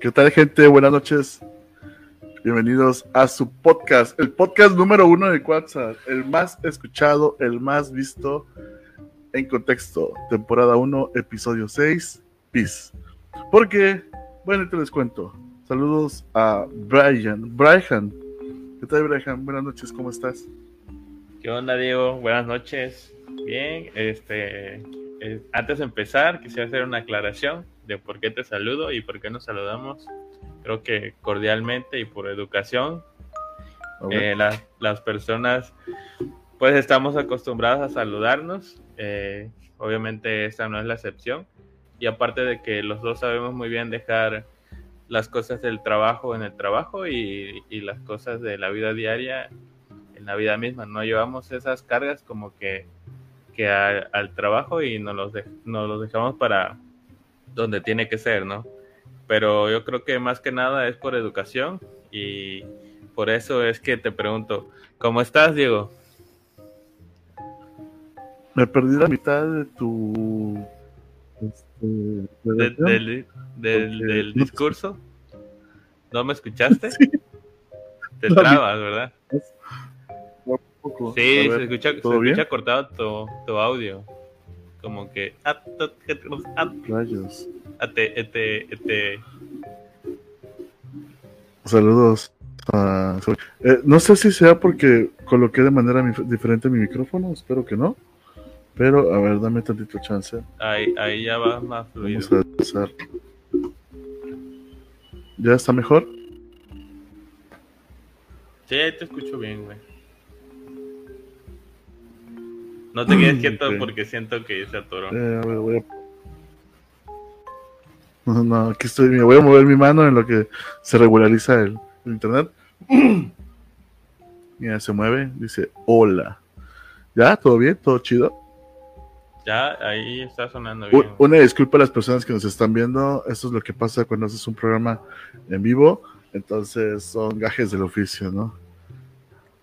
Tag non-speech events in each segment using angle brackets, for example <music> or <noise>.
¿Qué tal, gente? Buenas noches. Bienvenidos a su podcast, el podcast número uno de WhatsApp, el más escuchado, el más visto en contexto. Temporada 1, episodio 6, Peace. Porque, bueno, te les cuento. Saludos a Brian. Brian. ¿Qué tal, Brian? Buenas noches, ¿cómo estás? ¿Qué onda, Diego? Buenas noches. Bien, este, eh, antes de empezar, quisiera hacer una aclaración de por qué te saludo y por qué nos saludamos. Creo que cordialmente y por educación. Eh, las personas, pues estamos acostumbradas a saludarnos. Eh, obviamente esta no es la excepción. Y aparte de que los dos sabemos muy bien dejar las cosas del trabajo en el trabajo y, las cosas de la vida diaria en la vida misma. No llevamos esas cargas como que, que al trabajo y nos los, nos los dejamos para donde tiene que ser, ¿no? Pero yo creo que más que nada es por educación y por eso es que te pregunto, ¿cómo estás, Diego? Me perdí la mitad de tu este, del, discurso. ¿No me escuchaste? <laughs> Te trabas, ¿verdad? Sí, se escucha, se escucha cortado tu, tu, audio. Como que. Rayos. Ate, Saludos. Eh, no sé si sea porque coloqué de manera diferente mi micrófono, espero que no. Pero, a ver, dame tantito chance. Ahí, ahí ya va más fluido. Vamos a empezar. ¿Ya está mejor? Sí, te escucho bien, güey. No te quedes quieto porque siento que se atoró. Eh, a ver, voy a... No, no, aquí estoy. Voy a mover mi mano en lo que se regulariza el, el internet. <clears throat> Mira, se mueve. Dice, hola. ¿Ya? ¿Todo bien? ¿Todo chido? Ya, ahí está sonando bien. Una disculpa a las personas que nos están viendo. Esto es lo que pasa cuando haces un programa en vivo. Entonces son gajes del oficio, ¿no?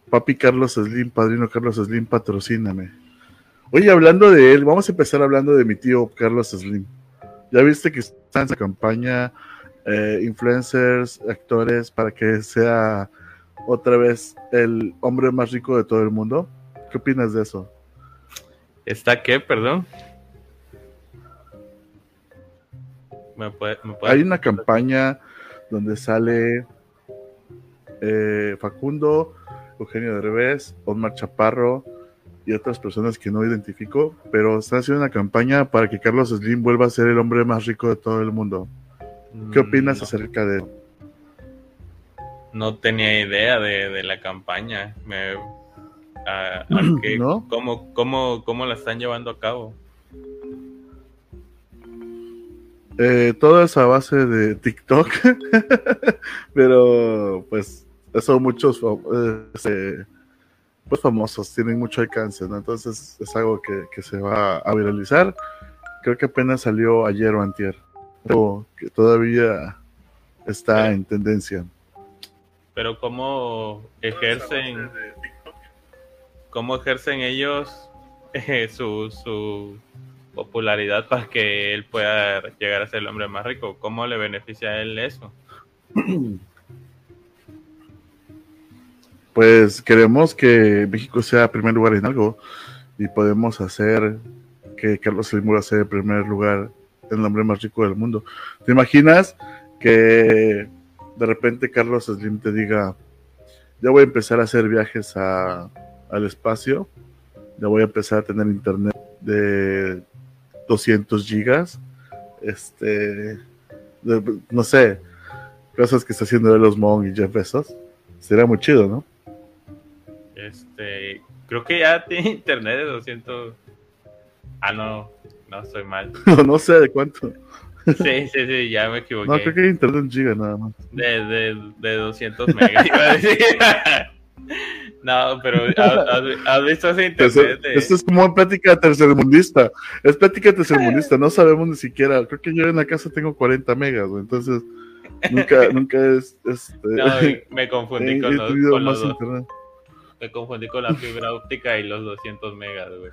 Papi Carlos Slim, padrino Carlos Slim, patrocíname. Oye, hablando de él, vamos a empezar hablando de mi tío Carlos Slim. Ya viste que está en esa campaña, eh, influencers, actores, para que sea otra vez el hombre más rico de todo el mundo. ¿Qué opinas de eso? ¿Está qué, perdón? Hay una campaña donde sale eh, Facundo, Eugenio de Revés, Omar Chaparro y otras personas que no identifico, pero están haciendo una campaña para que Carlos Slim vuelva a ser el hombre más rico de todo el mundo. ¿Qué mm, opinas acerca de eso? No tenía idea de, la campaña. Me, <clears throat> cómo, cómo, la están llevando a cabo? Eh, toda esa base de TikTok, <laughs> pero pues eso muchos eh, pues, famosos tienen mucho alcance, entonces es algo que, se va a viralizar. Creo que apenas salió ayer o antier, pero que todavía está en tendencia. Pero cómo ejercen cómo ejercen ellos eh, su, su, popularidad para que él pueda llegar a ser el hombre más rico. ¿Cómo le beneficia a él eso? <clears throat> Pues queremos que México sea primer lugar en algo y podemos hacer que Carlos Slim sea el primer lugar, el hombre más rico del mundo. ¿Te imaginas que de repente Carlos Slim te diga, ya voy a empezar a hacer viajes a al espacio. Ya voy a empezar a tener internet de 200 gigas. Este, no sé, cosas que está haciendo de los Mon y Jeff Bezos. Sería muy chido, ¿no? Este, creo que ya tiene internet de 200. Ah, no, no estoy mal. <laughs> no, sé de cuánto. Sí, sí, sí, ya me equivoqué. No, creo que hay internet en giga nada más. De, de, de 200 megas, <laughs> iba a decir. No, pero ¿has, visto ese internet? Esto es como plática tercermundista. Es plática tercermundista, no sabemos ni siquiera. Creo que yo en la casa tengo 40 megas, entonces nunca, nunca es. Este, <laughs> no, me confundí con, los, con los Me confundí con la fibra óptica y los 200 megas, güey.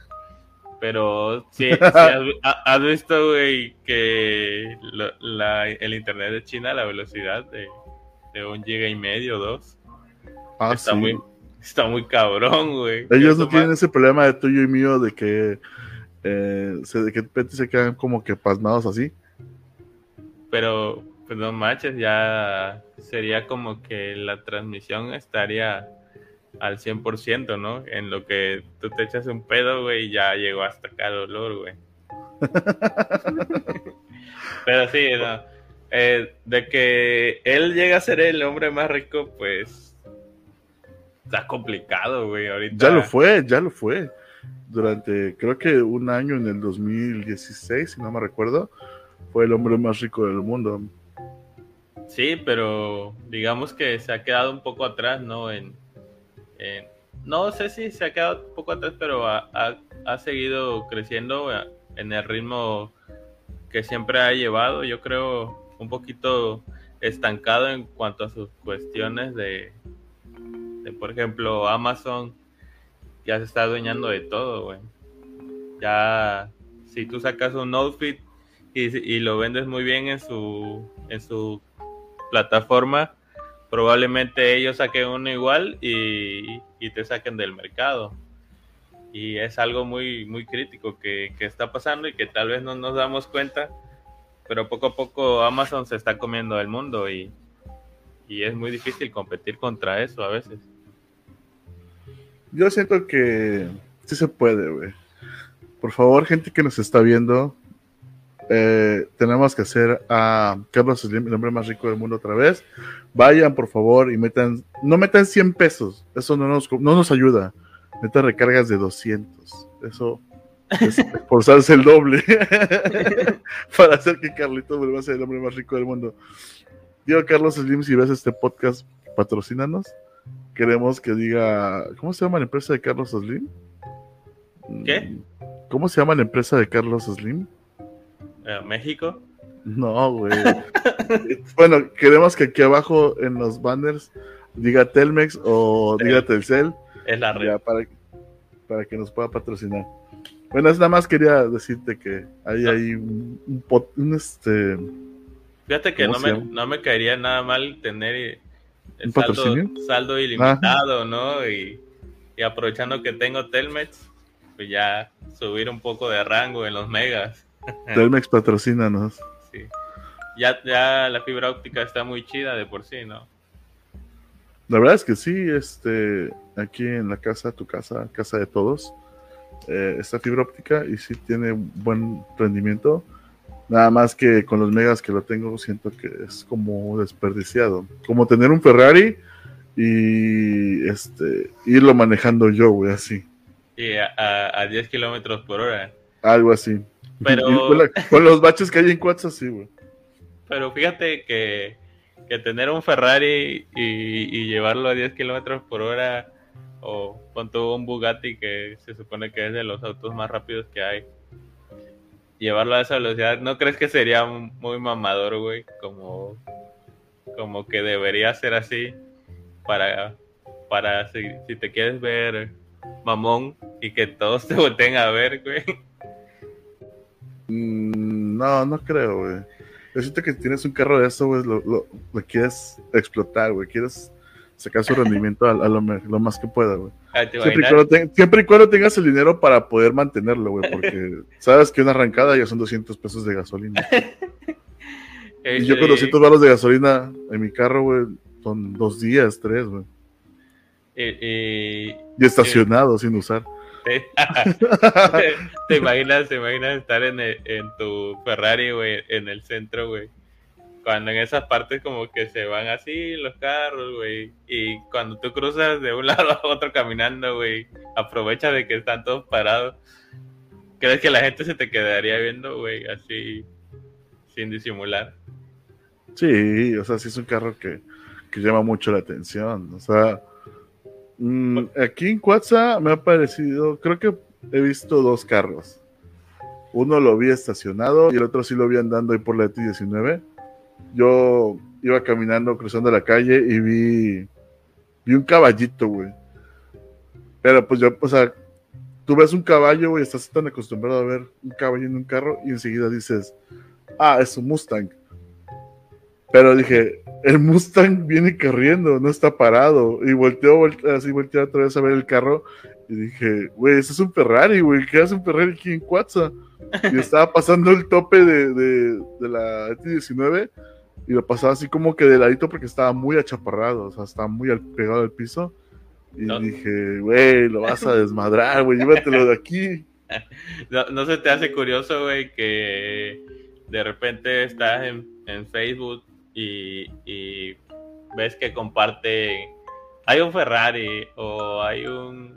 Pero sí, <laughs> has, visto, güey, que el internet de China, la velocidad de, de un giga y medio, dos. Ah, está muy está muy cabrón, güey. Ellos no tienen ese problema de tuyo y mío de que eh, se, de que se quedan como que pasmados así. Pero, pues no manches, ya sería como que la transmisión estaría al 100%, ¿no? En lo que tú te echas un pedo, güey, y ya llegó hasta acá el olor, güey. <laughs> Pero sí, no. Eh, de que él llega a ser el hombre más rico, pues está complicado, güey. Ahorita... Ya lo fue, ya lo fue. Durante, creo que un año en el 2016, si no me recuerdo, fue el hombre más rico del mundo. Sí, pero digamos que se ha quedado un poco atrás, ¿no? En, no sé si se ha quedado poco atrás, pero ha, ha seguido creciendo en el ritmo que siempre ha llevado. Yo creo un poquito estancado en cuanto a sus cuestiones de, por ejemplo, Amazon ya se está adueñando de todo, güey. Ya, si tú sacas un outfit y, y, lo vendes muy bien en su, en su plataforma, probablemente ellos saquen uno igual y, y, te saquen del mercado. Y es algo muy, muy crítico que, que está pasando y que tal vez no nos damos cuenta pero poco a poco Amazon se está comiendo el mundo y, es muy difícil competir contra eso a veces. Yo siento que sí se puede, güey. Por favor, gente que nos está viendo, eh, tenemos que hacer a Carlos Slim, el hombre más rico del mundo otra vez. Vayan, por favor, y metan, no metan 100 pesos, eso no nos, no nos ayuda. Metan recargas de 200, eso esforzarse <laughs> el doble <laughs> para hacer que Carlito vuelva a ser el hombre más rico del mundo. Digo, Carlos Slim, si ves este podcast, patrocínanos. Queremos que diga, ¿cómo se llama la empresa de Carlos Slim? ¿Qué? ¿Cómo se llama la empresa de Carlos Slim? Eh, ¿México? No, güey. <laughs> bueno, queremos que aquí abajo en los banners diga Telmex o diga Telcel. Es la red. para, para que nos pueda patrocinar. Bueno, es nada más quería decirte que hay ahí un, un, este. Fíjate que no me, no me, caería nada mal tener el saldo, saldo, ilimitado, ¿no? Y, y, aprovechando que tengo Telmex, pues ya subir un poco de rango en los megas. Telmex <laughs> patrocínanos. Sí. Ya, ya la fibra óptica está muy chida de por sí, ¿no? La verdad es que sí, este, aquí en la casa, tu casa, casa de todos, eh, esta fibra óptica y sí tiene buen rendimiento. Nada más que con los megas que lo tengo siento que es como desperdiciado. Como tener un Ferrari y este irlo manejando yo, güey, así. Y a, a, 10 kilómetros por hora. Algo así. Pero... Con, los baches que hay en Quats, así, güey. Pero fíjate que, que tener un Ferrari y, y llevarlo a 10 kilómetros por hora o con todo un Bugatti que se supone que es de los autos más rápidos que hay. Llevarlo a esa velocidad, ¿no crees que sería muy mamador, güey? Como, como que debería ser así para, para si, si te quieres ver mamón y que todos te volteen a ver, güey. Mm, no, no creo, güey. Yo siento que tienes un carro de eso, güey, lo, lo, lo quieres explotar, güey. Quieres sacar su rendimiento a, lo, más que pueda, güey. Siempre, y cuando tengas el dinero para poder mantenerlo, güey, porque <laughs> sabes que una arrancada ya son 200 pesos de gasolina. <laughs> y yo con 200 balos de gasolina en mi carro, güey, son dos días, tres, güey. y estacionado sin usar. <laughs> ¿Te, imaginas, te imaginas estar en, en tu Ferrari, güey, en el centro, güey? cuando en esas partes como que se van así los carros, güey. Y cuando tú cruzas de un <laughs> lado a otro caminando, güey, aprovecha de que están todos parados. ¿Crees que la gente se te quedaría viendo, güey, así, sin disimular? Sí, o sea, sí es un carro que, que llama mucho la atención. O sea, mm, aquí en Cuatza me ha parecido, creo que he visto dos carros. Uno lo vi estacionado y el otro sí lo vi andando ahí por la T19 yo iba caminando, cruzando la calle y vi, vi un caballito, güey. Pero pues yo, o sea, tú ves un caballo, güey, estás tan acostumbrado a ver un caballo en un carro y enseguida dices, ah, es un Mustang. Pero dije, el Mustang viene corriendo, no está parado. Y volteó, así volteó otra vez a ver el carro y dije, güey, ese es un Ferrari, güey, ¿qué hace un Ferrari aquí en Cuatza? Y estaba pasando el tope de, de, de la T19 y lo pasaba así como que de ladito porque estaba muy achaparrado, o sea, estaba muy pegado al piso. Y dije, güey, lo vas a desmadrar, güey, llévatelo de aquí. No, no se te hace curioso, güey, que de repente estás en, en Facebook y, y, ves que comparte, hay un Ferrari o hay un,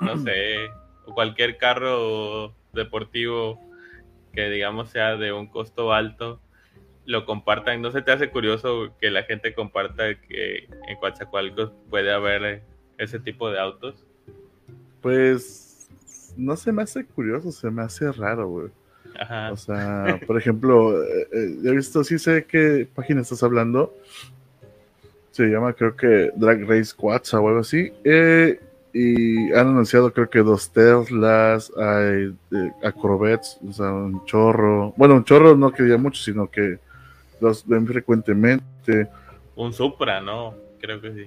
no <clears throat> sé, o cualquier carro deportivo que digamos sea de un costo alto lo compartan. ¿No se te hace curioso que la gente comparta que en Coatzacoalcos puede haber ese tipo de autos? Pues no se me hace curioso, se me hace raro, güey. O sea, por ejemplo, eh, eh, he visto, sí sé qué página estás hablando. Se llama, creo que Drag Race Quats o algo así. Eh, y han anunciado, creo que dos Teslas, hay Acrobets, o sea, un chorro. Bueno, un chorro no quería mucho, sino que los ven frecuentemente. Un Supra, ¿no? Creo que sí.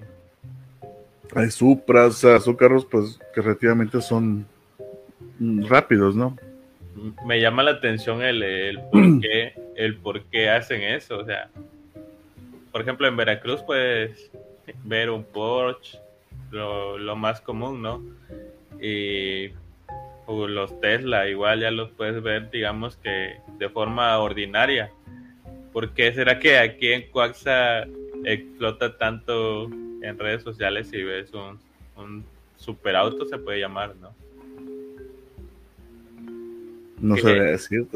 Hay Supras, o sea, son carros pues que relativamente son rápidos, ¿no? Me llama la atención el, el, por, <clears throat> qué, el por qué hacen eso, o sea, por ejemplo en Veracruz puedes ver un Porsche, lo, lo más común, ¿no? Y los Tesla igual ya los puedes ver, digamos que de forma ordinaria ¿Por qué será que aquí en Coaxa explota tanto en redes sociales si ves un, un superauto, se puede llamar, ¿no? No sé decir.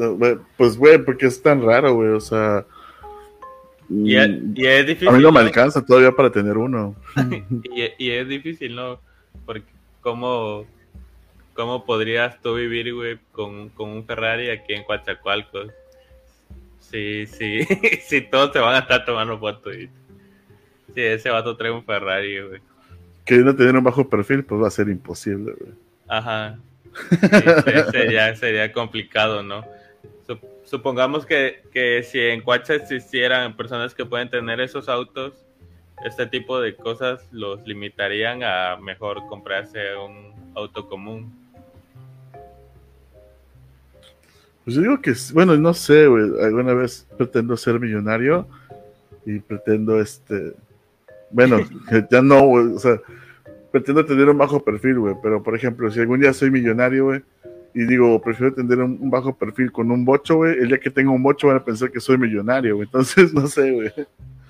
Pues, güey, porque es tan raro, güey, o sea. Y es, mm, difícil. A mí no me alcanza todavía para tener uno. <laughs> y, es difícil, ¿no? Porque, ¿cómo, cómo podrías tú vivir, güey, con, con un Ferrari aquí en Coatzacoalcos? Sí, sí, <laughs> sí, todos te van a estar tomando fotos. Y... Sí, ese vato trae un Ferrari, güey. Queriendo tener un bajo perfil, pues va a ser imposible, güey. Ajá. <laughs> sería, sería complicado, ¿no? Supongamos que, que si en Cuacha existieran personas que pueden tener esos autos, este tipo de cosas los limitarían a mejor comprarse un auto común. Pues yo digo que, bueno, no sé, güey, alguna vez pretendo ser millonario y pretendo, este, bueno, <laughs> ya no, o sea, pretendo tener un bajo perfil, güey, pero por ejemplo, si algún día soy millonario, güey, y digo, prefiero tener un, bajo perfil con un bocho, güey, el día que tenga un bocho van a pensar que soy millonario, güey, entonces, <laughs> no sé, güey.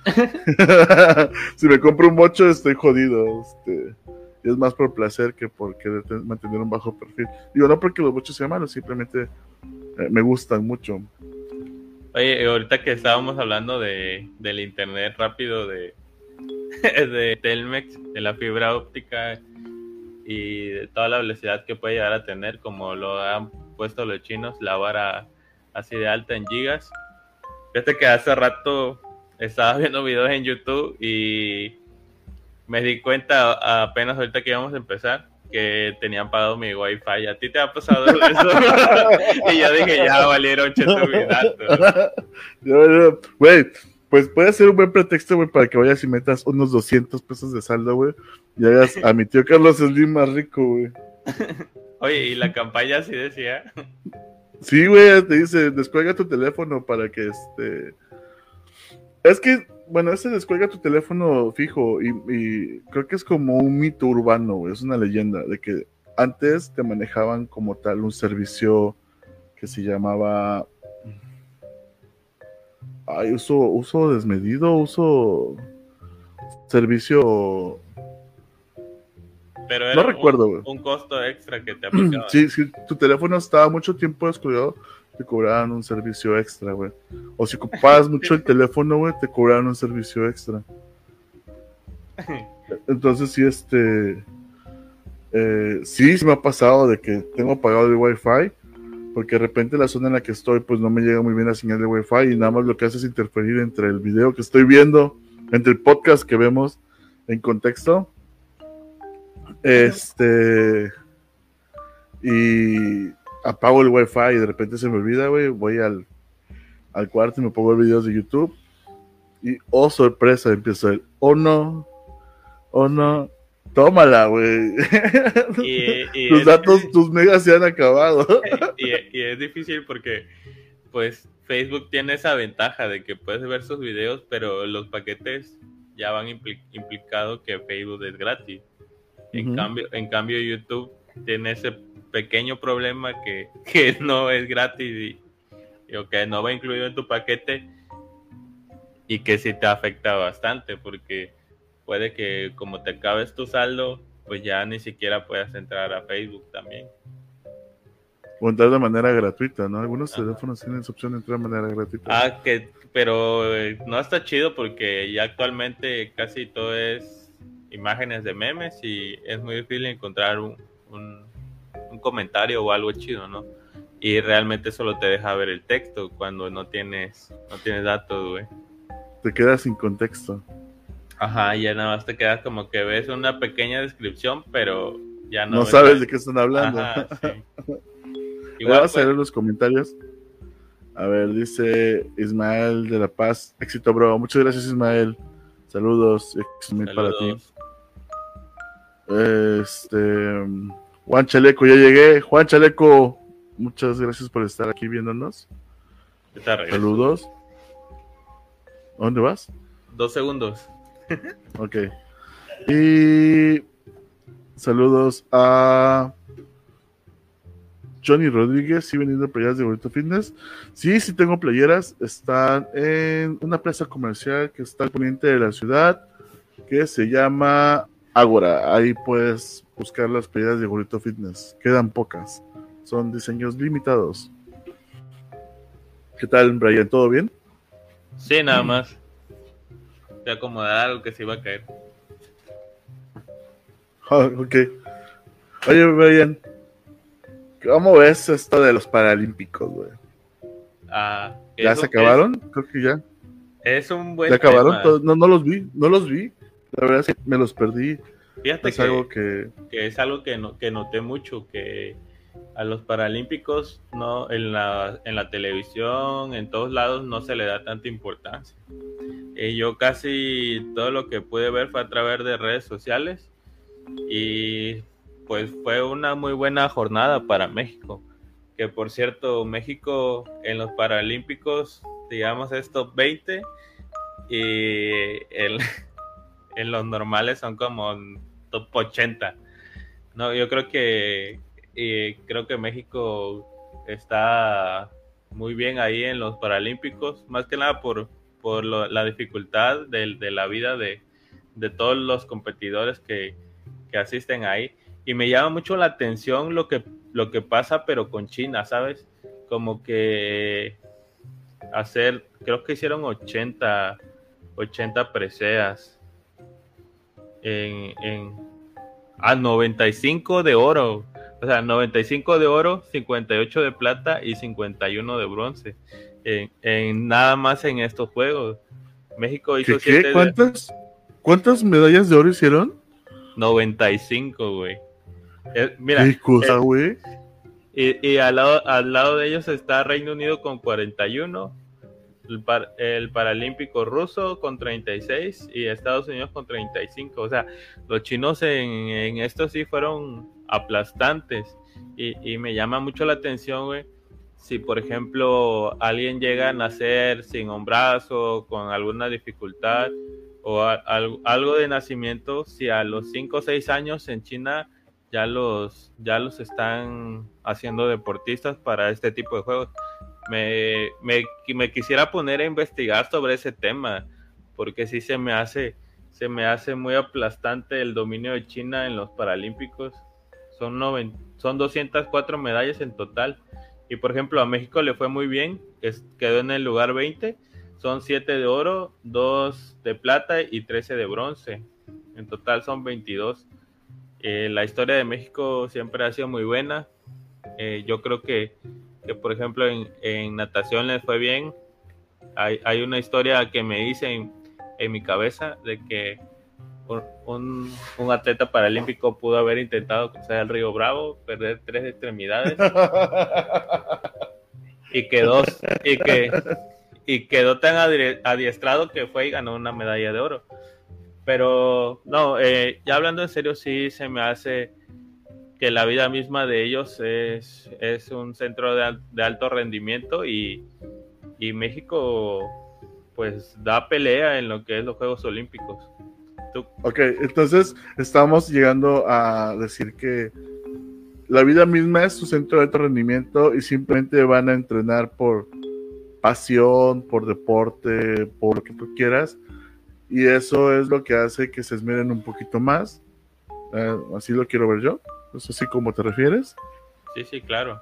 <laughs> si me compro un bocho, estoy jodido, este es más por placer que por querer mantener un bajo perfil. Digo, no porque los bochos sean malos, simplemente eh, me gustan mucho. Oye, ahorita que estábamos hablando de, del internet rápido de, <laughs> de Telmex, de la fibra óptica y de toda la velocidad que puede llegar a tener, como lo han puesto los chinos, la vara así de alta en gigas. Fíjate que hace rato estaba <laughs> viendo videos en YouTube y me di cuenta apenas ahorita que íbamos a empezar que tenían pagado mi wifi. ¿A ti te ha pasado eso? <laughs> y yo dije, ya valieron cheto mi datos. Güey, pues puede ser un buen pretexto, güey, para que vayas y metas unos 200 pesos de saldo, güey, y hagas a mi tío Carlos Slim más rico, güey. <laughs> Oye, ¿y la campaña sí decía? Sí, güey, te dice, descuelga tu teléfono para que este... Es que bueno, ese descuelga tu teléfono fijo y, creo que es como un mito urbano, es una leyenda de que antes te manejaban como tal un servicio que se llamaba ay, uso, uso desmedido, uso servicio pero era no recuerdo, un, un, costo extra que te. <clears throat> Sí, sí, tu teléfono estaba mucho tiempo descuidado, te cobraban un servicio extra, güey. O si ocupabas <laughs> mucho el teléfono, güey, te cobraban un servicio extra. <laughs> Entonces, sí, este. Eh, sí, sí me ha pasado de que tengo apagado el wifi, porque de repente la zona en la que estoy, pues no me llega muy bien la señal de wifi y nada más lo que hace es interferir entre el video que estoy viendo, entre el podcast que vemos en contexto. Este y apago el wifi y de repente se me olvida, güey, voy al, al cuarto y me pongo videos de YouTube y, oh sorpresa, empiezo el, oh no, oh no, tómala, güey. tus datos, tus megas se han acabado. <laughs> y, y es difícil porque, pues, Facebook tiene esa ventaja de que puedes ver sus videos, pero los paquetes ya van implicado que Facebook es gratis. En, cambio, en cambio, YouTube tiene ese pequeño problema que, <laughs> no es gratis y, o que no va incluido en tu paquete y que sí te afecta bastante porque puede que como te acabes tu saldo, pues ya ni siquiera puedas entrar a Facebook también. O entrar de manera gratuita, ¿no? Algunos teléfonos tienen esa opción de entrar de manera gratuita. Ah, que, pero eh, no está chido porque ya actualmente casi todo es imágenes de memes y es muy difícil encontrar un, un, comentario o algo chido, ¿no? Y realmente solo te deja ver el texto cuando no tienes, no tienes datos, güey. Te quedas sin contexto. Ajá, ya nada más te quedas como que ves una pequeña descripción, pero ya no. No sabes de qué están hablando. Ajá, <laughs> sí. Igual Vamos a ver los comentarios. A ver, dice Ismael de La Paz. Éxito, bro. Muchas gracias, Ismael. Saludos. Saludos. para ti. Este. Juan Chaleco, ya llegué. Juan Chaleco, muchas gracias por estar aquí viéndonos. Saludos. ¿Dónde vas? Dos segundos. <laughs> ok. Y saludos a Johnny Rodríguez, sí vendiendo playeras de Bonito Fitness. Sí, sí tengo playeras. Están en una plaza comercial que está al poniente de la ciudad, que se llama Agora. Ahí puedes buscar las playeras de Gorito Fitness. Quedan pocas. Son diseños limitados. ¿Qué tal, Brian? ¿Todo bien? Sí, nada más. Te acomodar algo que se iba a caer. <laughs> Ah, ok. Oye, Brian, ¿Cómo ves esto de los Paralímpicos, güey? Ah, ¿Ya se acabaron? Creo que ya. Es un buen. ¿Ya acabaron? No, no los vi, no los vi. La verdad es que me los perdí. Fíjate es que, algo que... es algo que, que noté mucho, que a los Paralímpicos no en la, en la televisión, en todos lados, no se le da tanta importancia. Y yo casi todo lo que pude ver fue a través de redes sociales y pues fue una muy buena jornada para México. Que por cierto, México en los Paralímpicos, digamos, es top 20 y <laughs> en los normales son como top 80. No, yo creo que creo que México está muy bien ahí en los Paralímpicos, más que nada por, por la dificultad de, la vida de, de, todos los competidores que, que asisten ahí y me llama mucho la atención lo que, lo que pasa, pero con China, ¿sabes? Como que hacer, creo que hicieron 80, 80 preseas en, en ah, 95 de oro. O sea, 95 de oro, 58 de plata y 51 de bronce. En, nada más en estos juegos. México hizo ¿Qué, ¿Cuántas, ¿Cuántas medallas de oro hicieron? 95, güey. Eh, mira, ¿Qué eh, Y, al, lado, al lado de ellos está Reino Unido con 41, el, el Paralímpico ruso con 36 y Estados Unidos con 35. O sea, los chinos en, esto sí fueron aplastantes. Y, me llama mucho la atención, güey. Si, por ejemplo, alguien llega a nacer sin un brazo, con alguna dificultad o algo de nacimiento, si a los 5 o 6 años en China ya los, ya los están haciendo deportistas para este tipo de juegos. Me, me, me, quisiera poner a investigar sobre ese tema, porque sí se me hace, se me hace muy aplastante el dominio de China en los Paralímpicos. Son, son 204 medallas en total. Y por ejemplo, a México le fue muy bien, quedó en el lugar 20. Son 7 de oro, 2 de plata y 13 de bronce. En total son 22. Eh, la historia de México siempre ha sido muy buena. Eh, yo creo que, por ejemplo, en, natación les fue bien. Hay, una historia que me dice en, mi cabeza de que un, un, atleta paralímpico pudo haber intentado cruzar el río Bravo, perder tres extremidades y quedó y que y quedó tan adiestrado que fue y ganó una medalla de oro. Pero no, eh, ya hablando en serio, sí se me hace que la vida misma de ellos es, es un centro de, de alto rendimiento y, y México pues da pelea en lo que es los Juegos Olímpicos. Ok, entonces estamos llegando a decir que la vida misma es su centro de alto rendimiento y simplemente van a entrenar por pasión, por deporte, por lo que tú quieras. Y eso es lo que hace que se esmeren un poquito más. Eh, así lo quiero ver yo. ¿Es así como te refieres? Sí, sí, claro.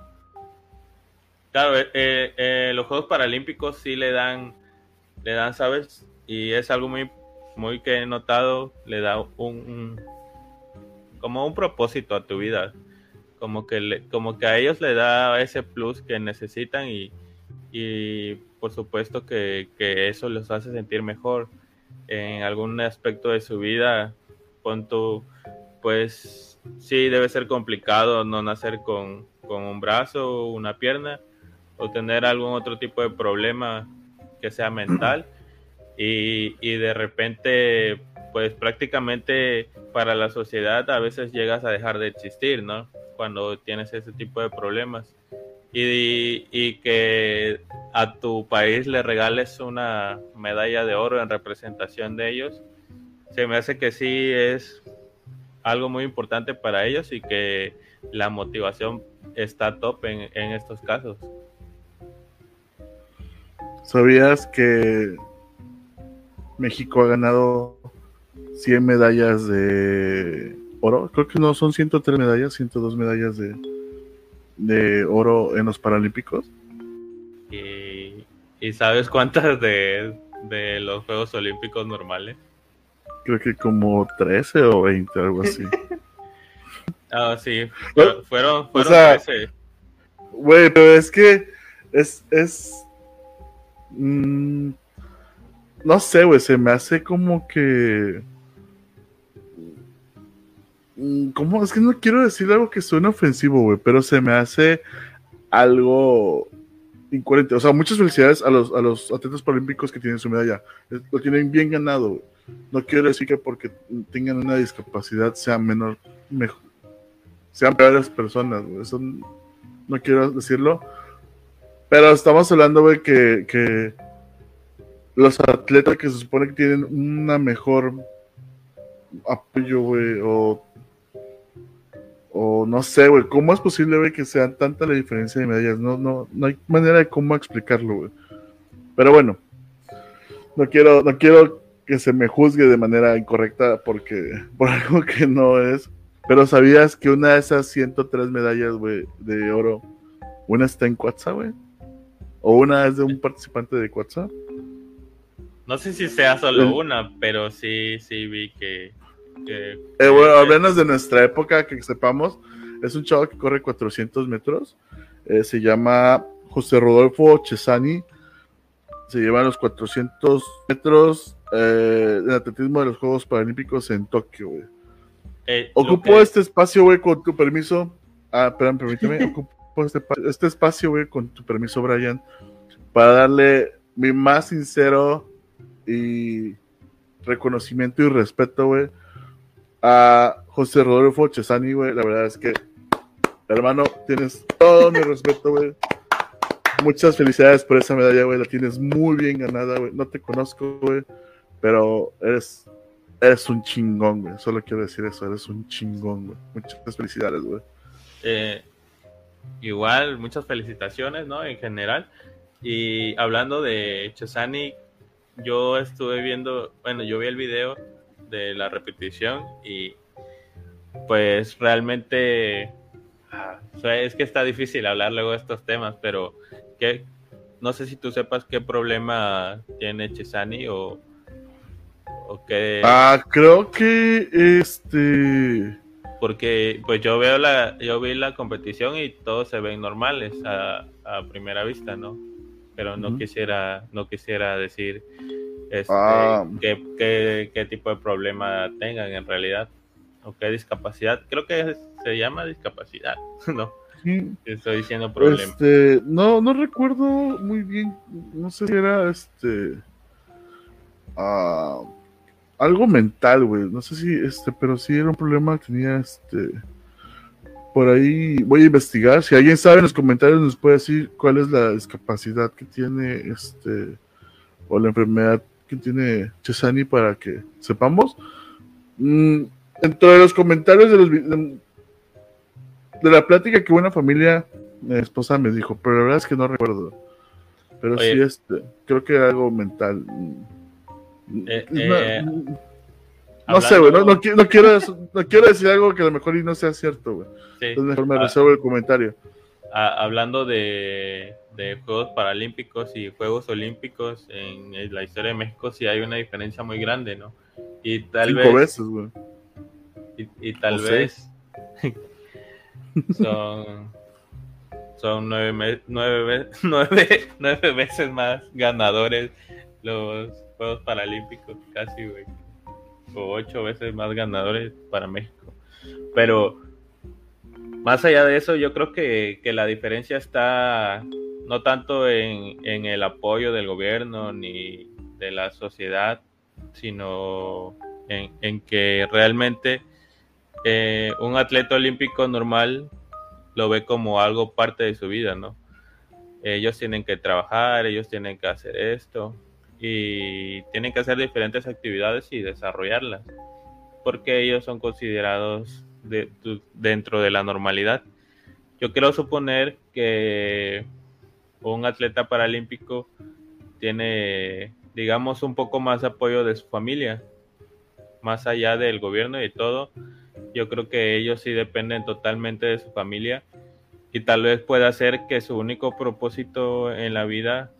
Claro, eh, eh, los Juegos Paralímpicos sí le dan, le dan, ¿sabes? Y es algo muy muy que he notado, le da un, como un propósito a tu vida. Como que, como que a ellos le da ese plus que necesitan y, y por supuesto que, que, eso los hace sentir mejor en algún aspecto de su vida. Tu, pues sí, debe ser complicado no nacer con, con un brazo, una pierna o tener algún otro tipo de problema que sea mental y, y de repente pues prácticamente para la sociedad a veces llegas a dejar de existir, ¿no? Cuando tienes ese tipo de problemas. Y, y, que a tu país le regales una medalla de oro en representación de ellos, se me hace que sí es algo muy importante para ellos y que la motivación está top en, en estos casos. ¿Sabías que México ha ganado 100 medallas de oro. Creo que no son 103 medallas, 102 medallas de, de oro en los Paralímpicos. ¿Y, y sabes cuántas de, de, los Juegos Olímpicos normales? Creo que como 13 o 20, algo así. <laughs> ah, sí, fueron, fueron, 13. Güey, pero es que es... es mmm, no sé, güey, se me hace como que. Mm, ¿Cómo? Es que no quiero decir algo que suene ofensivo, güey, pero se me hace algo incoherente. O sea, muchas felicidades a los, a los atletas paralímpicos que tienen su medalla. Lo tienen bien ganado, güey. No quiero decir que porque tengan una discapacidad sean menor, mejor, sean peores personas, güey. Eso no quiero decirlo. Pero estamos hablando, güey, que, que los atletas que se supone que tienen una mejor apoyo, güey, o, o no sé, güey, ¿cómo es posible, güey, que sea tanta la diferencia de medallas? No, no, no hay manera de cómo explicarlo, güey. Pero bueno, no quiero, no quiero que se me juzgue de manera incorrecta porque, <laughs> por algo que no es. Pero ¿sabías que una de esas 103 medallas, güey, de oro, una está en WhatsApp, güey? ¿O una es de un participante de WhatsApp? No sé si sea solo una, pero sí, sí vi que. eh, bueno, al menos de nuestra época, que sepamos, es un chavo que corre 400 metros. Eh, se llama José Rodolfo Chesani. Se lleva los 400 metros eh, de atletismo de los Juegos Paralímpicos en Tokio, güey. Eh, Ocupo este espacio, güey, con tu permiso. Ah, espérame, permíteme. <laughs> Ocupo este, este espacio, güey, con tu permiso, Brian, para darle mi más sincero y reconocimiento y respeto, güey, a José Rodolfo Chesani, güey. La verdad es que, hermano, tienes todo mi respeto, güey. Muchas felicidades por esa medalla, güey. La tienes muy bien ganada, güey. No te conozco, güey, pero eres, eres un chingón, güey. Solo quiero decir eso, eres un chingón, güey. Muchas felicidades, güey. Eh, igual, muchas felicitaciones, ¿no? En general. Y hablando de Chesani, yo estuve viendo, bueno, yo vi el video de la repetición y pues realmente ah, es que está difícil hablar luego de estos temas, pero que no sé si tú sepas qué problema tiene Chesani o, o qué. Ah, creo que este. Porque pues yo veo la, yo vi la competición y todos se ven normales a, a primera vista, ¿no? Pero no quisiera no quisiera decir este, ah. qué, qué, tipo de problema tengan en realidad o qué discapacidad. Creo que se llama discapacidad, <laughs> ¿no? Estoy diciendo problema. Este, no, no recuerdo muy bien, no sé si era este ah, algo mental, güey. No sé si este, pero sí era un problema que tenía este por ahí voy a investigar. Si alguien sabe en los comentarios nos puede decir cuál es la discapacidad que tiene este o la enfermedad que tiene Chesani para que sepamos. Mm, dentro de los comentarios de los de, la plática que buena familia mi esposa me dijo, pero la verdad es que no recuerdo. Pero sí este, creo que algo mental. Eh, eh, no sé, güey, no, quiero, no, quiero, decir algo que a lo mejor y no sea cierto, güey. Entonces mejor me ah. reservo el comentario. hablando de, Juegos Paralímpicos y Juegos Olímpicos, en, la historia de México sí hay una diferencia muy grande, ¿no? Y tal Cinco vez, veces, güey. Y, tal vez son, son nueve, nueve, <laughs> nueve, nueve veces más ganadores los Juegos Paralímpicos, casi, güey ocho veces más ganadores para México. Pero más allá de eso, yo creo que, la diferencia está no tanto en, el apoyo del gobierno ni de la sociedad, sino en, que realmente eh, un atleta olímpico normal lo ve como algo parte de su vida, ¿no? Ellos tienen que trabajar, ellos tienen que hacer esto, y tienen que hacer diferentes actividades y desarrollarlas, porque ellos son considerados dentro de la normalidad. Yo quiero suponer que un atleta paralímpico tiene, digamos, un poco más apoyo de su familia, más allá del gobierno y todo. Yo creo que ellos sí dependen totalmente de su familia y tal vez pueda ser que su único propósito en la vida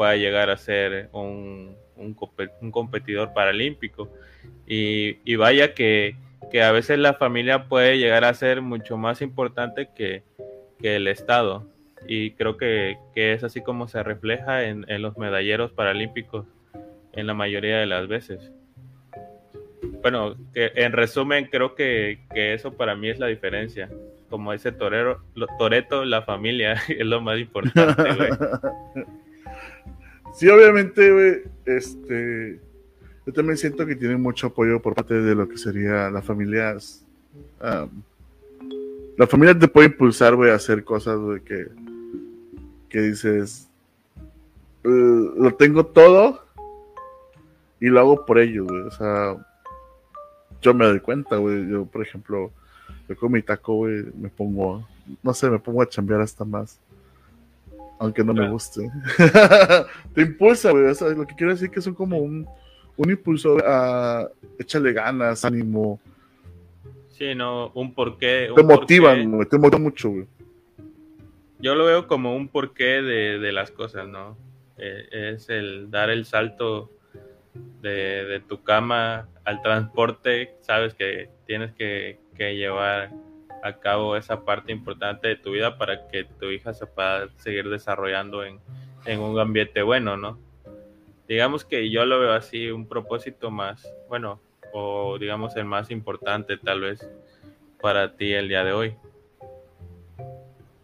pueda llegar a ser un, un, competidor paralímpico. Y, vaya que, a veces la familia puede llegar a ser mucho más importante que, el Estado. Y creo que, es así como se refleja en, los medalleros paralímpicos en la mayoría de las veces. Bueno, que en resumen creo que, eso para mí es la diferencia. Como ese torero, Toreto, la familia <laughs> es lo más importante. <laughs> Sí, obviamente, güey, este, yo también siento que tiene mucho apoyo por parte de lo que sería las familias. la familia te puede impulsar, güey, a hacer cosas, güey, que, que dices, lo tengo todo y lo hago por ellos, güey. O sea, yo me doy cuenta, güey. Yo, por ejemplo, yo con mi taco, güey, me pongo, no sé, me pongo a chambear hasta más aunque no me guste. <laughs> te impulsa, güey. lo que quiero decir que son como un, un impulso a échale ganas, ánimo. Sí, no, un porqué. te motivan, güey, te motivan mucho, güey. Yo lo veo como un porqué de, las cosas, ¿no? Eh, es el dar el salto de, de, tu cama al transporte, sabes que tienes que, que llevar a cabo esa parte importante de tu vida para que tu hija se pueda seguir desarrollando en, un ambiente bueno, ¿no? Digamos que yo lo veo así, un propósito más, bueno, o digamos el más importante tal vez para ti el día de hoy.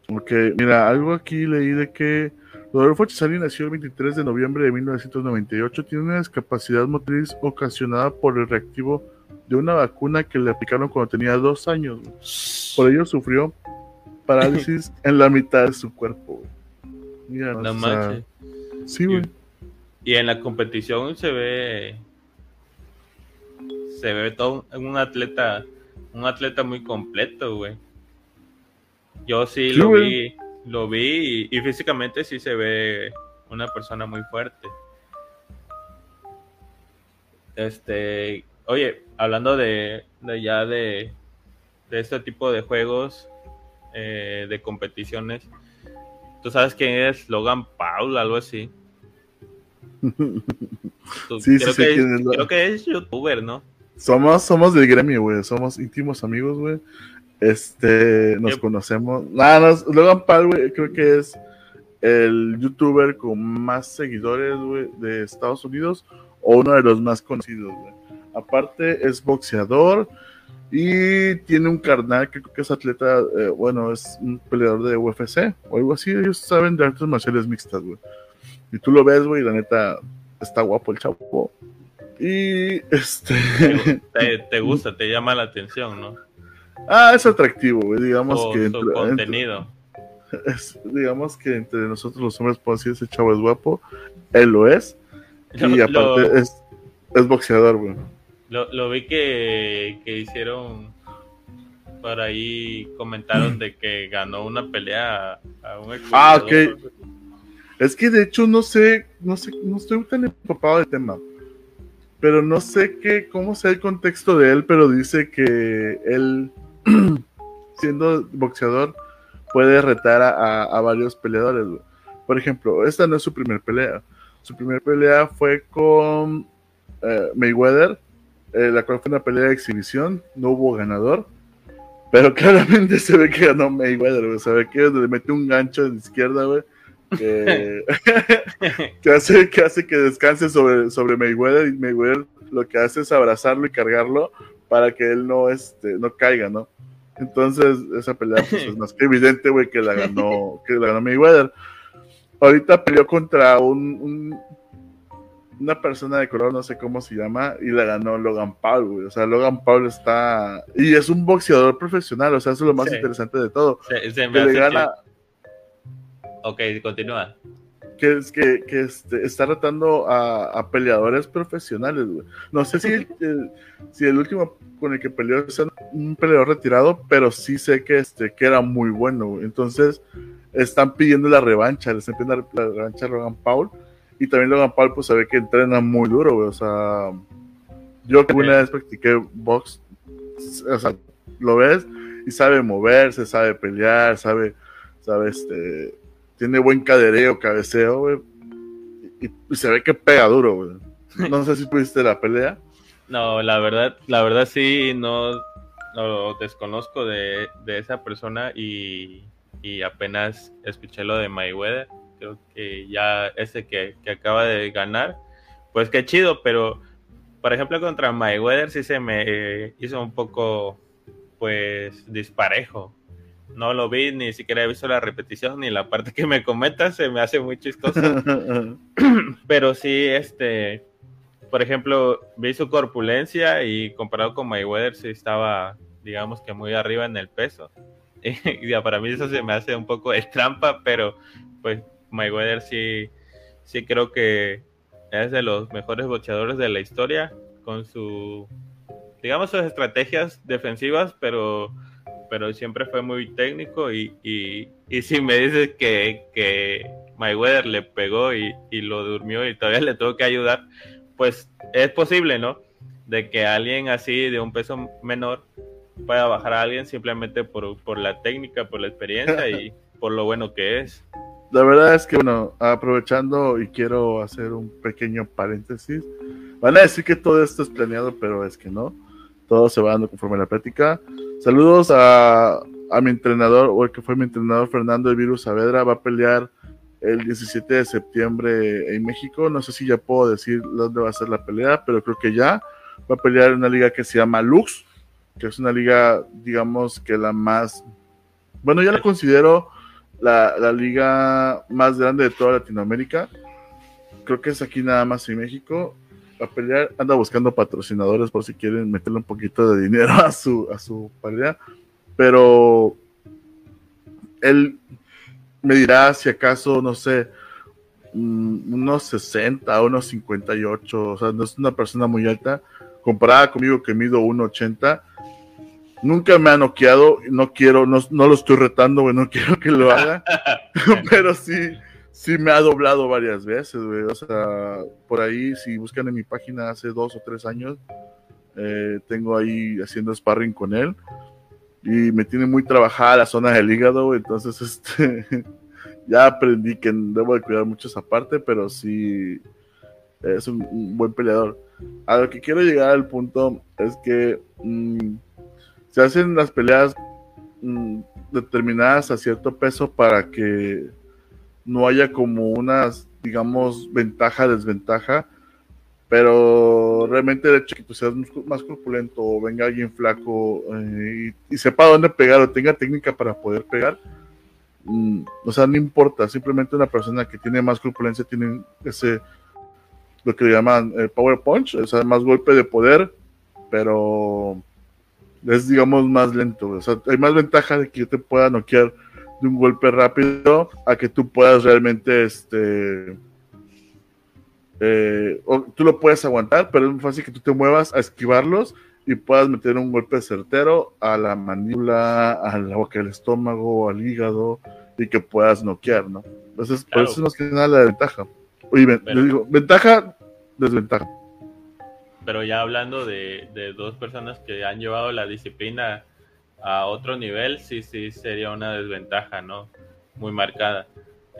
Ok, mira, algo aquí leí de que Rodolfo Cesari nació el 23 de noviembre de 1998, tiene una discapacidad motriz ocasionada por el reactivo de una vacuna que le aplicaron cuando tenía dos años. Por ello sufrió parálisis <laughs> en la mitad de su cuerpo. Mira, no Sí, güey. Y, en la competición se ve. Se ve todo un atleta. Un atleta muy completo, güey. Yo sí, lo vi. Lo vi y físicamente sí se ve una persona muy fuerte. Este, Oye, hablando de, ya de, este tipo de juegos, eh, de competiciones, ¿tú sabes quién es Logan Paul, algo así? <laughs> sí, creo, sí, que es, creo que es youtuber, ¿no? Somos, somos del gremio, güey. Somos íntimos amigos, güey. Este, nos conocemos. Nada, Logan Paul, güey, creo que es el youtuber con más seguidores, güey, de Estados Unidos o uno de los más conocidos, güey. Aparte es boxeador y tiene un carnal que creo que es atleta, eh, bueno, es un peleador de UFC o algo así. Ellos saben de artes marciales mixtas, güey. Y tú lo ves, güey, la neta está guapo el chavo. Y este. <laughs> Te, gusta, te llama la atención, ¿no? Ah, es atractivo, güey. Digamos que. Entre, contenido. <laughs> digamos que entre nosotros los hombres podemos decir ese chavo es guapo. Él lo es. Y aparte es, es boxeador, güey. Lo, lo vi que, que hicieron por ahí comentaron de que ganó una pelea a un Ah, ok. Es que de hecho no sé, no sé, no estoy tan empapado del tema. Pero no sé qué, cómo sea el contexto de él, pero dice que él, <clears throat> siendo boxeador, puede retar a, a, varios peleadores. Por ejemplo, esta no es su primer pelea. Su primer pelea fue con eh, Mayweather eh, la cual fue una pelea de exhibición, no hubo ganador, pero <laughs> claramente se ve que ganó Mayweather, güey, se ve que le mete un gancho la izquierda, güey, <laughs> que, hace, que hace que descanse sobre, sobre Mayweather y Mayweather lo que hace es abrazarlo y cargarlo para que él no, este, no caiga, ¿no? Entonces, esa pelea pues, es <laughs> más que evidente, güey, que la ganó, que la ganó Mayweather. Ahorita peleó contra un, una persona de color, no sé cómo se llama, y la ganó Logan Paul, güey. O sea, Logan Paul está. Y es un boxeador profesional, o sea, eso es lo más interesante de todo. Se, me le gana. Ok, continúa. Que es que, que este, está retando a, peleadores profesionales, güey. No sé si <laughs> el, si el último con el que peleó es un peleador retirado, pero sí sé que, este, que era muy bueno, güey. Entonces, están pidiendo la revancha, les están pidiendo la revancha a Logan Paul y también Logan Paul, pues sabe que entrena muy duro, güey. O sea, yo que una vez practiqué box, o sea, lo ves y sabe moverse, sabe pelear, sabe, sabe, este, tiene buen cadereo, cabeceo, güey. Y, se ve que pega duro, güey. No sé si pudiste la pelea. No, la verdad, la verdad sí, no, lo desconozco de, de esa persona y, y apenas escuché lo de Mayweather creo que ya ese que, acaba de ganar, pues qué chido, pero por ejemplo contra Mayweather sí se me hizo un poco pues disparejo. No lo vi, ni siquiera he visto la repetición, ni la parte que me comentas, se me hace muy chistosa. <laughs> pero sí, este, por ejemplo, vi su corpulencia y comparado con Mayweather sí estaba, digamos que muy arriba en el peso. <laughs> Y ya para mí eso se me hace un poco de trampa, pero pues Mayweather sí, sí creo que es de los mejores boxeadores de la historia con su, digamos, sus estrategias defensivas, pero, pero siempre fue muy técnico y, y, si me dices que, que Mayweather le pegó y, y, lo durmió y todavía le tuvo que ayudar, pues es posible, ¿no? De que alguien así de un peso menor pueda bajar a alguien simplemente por, por la técnica, por la experiencia y <laughs> por lo bueno que es la verdad es que, bueno, aprovechando y quiero hacer un pequeño paréntesis, van a decir que todo esto es planeado, pero es que no. Todo se va dando conforme a la práctica. Saludos a, a mi entrenador, o el que fue mi entrenador, Fernando El Virus Saavedra. Va a pelear el 17 de septiembre en México. No sé si ya puedo decir dónde va a ser la pelea, pero creo que ya. Va a pelear en una liga que se llama Lux, que es una liga, digamos que la más. Bueno, ya la considero la, liga más grande de toda Latinoamérica. Creo que es aquí nada más en México. A pelear, anda buscando patrocinadores por si quieren meterle un poquito de dinero a su, a su pelea. Pero él me dirá si acaso, no sé, mm, unos 60, unos 58, o sea, no es una persona muy alta, comparada conmigo que mido 1,80 Nunca me ha noqueado, no quiero, no, lo estoy retando, no <laughs> quiero que lo haga, <laughs> pero sí, sí me ha doblado varias veces, güey. O sea, por ahí, si buscan en mi página hace dos o tres años, eh, tengo ahí haciendo sparring con él y me tiene muy trabajada la zona del hígado, entonces <laughs> este, ya aprendí que debo de cuidar mucho esa parte, pero sí es un, buen peleador. A lo que quiero llegar al punto es que... Mm, se hacen las peleas mm, determinadas a cierto peso para que no haya como unas, digamos, ventaja, desventaja. Pero realmente el hecho de que tú seas más corpulento o venga alguien flaco eh, y, sepa dónde pegar o tenga técnica para poder pegar, mm, o sea, no importa, simplemente una persona que tiene más corpulencia tiene ese, lo que le llaman eh, power punch, o sea, más golpe de poder, pero es, digamos, más lento. O sea, hay más ventaja de que yo te pueda noquear de un golpe rápido a que tú puedas realmente, este, eh, tú lo puedes aguantar, pero es muy fácil que tú te muevas a esquivarlos y puedas meter un golpe certero a la mandíbula, a la boca del estómago, al hígado y que puedas noquear, ¿no? Entonces, por eso es más que nada la ventaja. Oye, digo, ventaja, desventaja. Pero ya hablando de, de dos personas que han llevado la disciplina a otro nivel, sí, sí, sería una desventaja, ¿no? Muy marcada.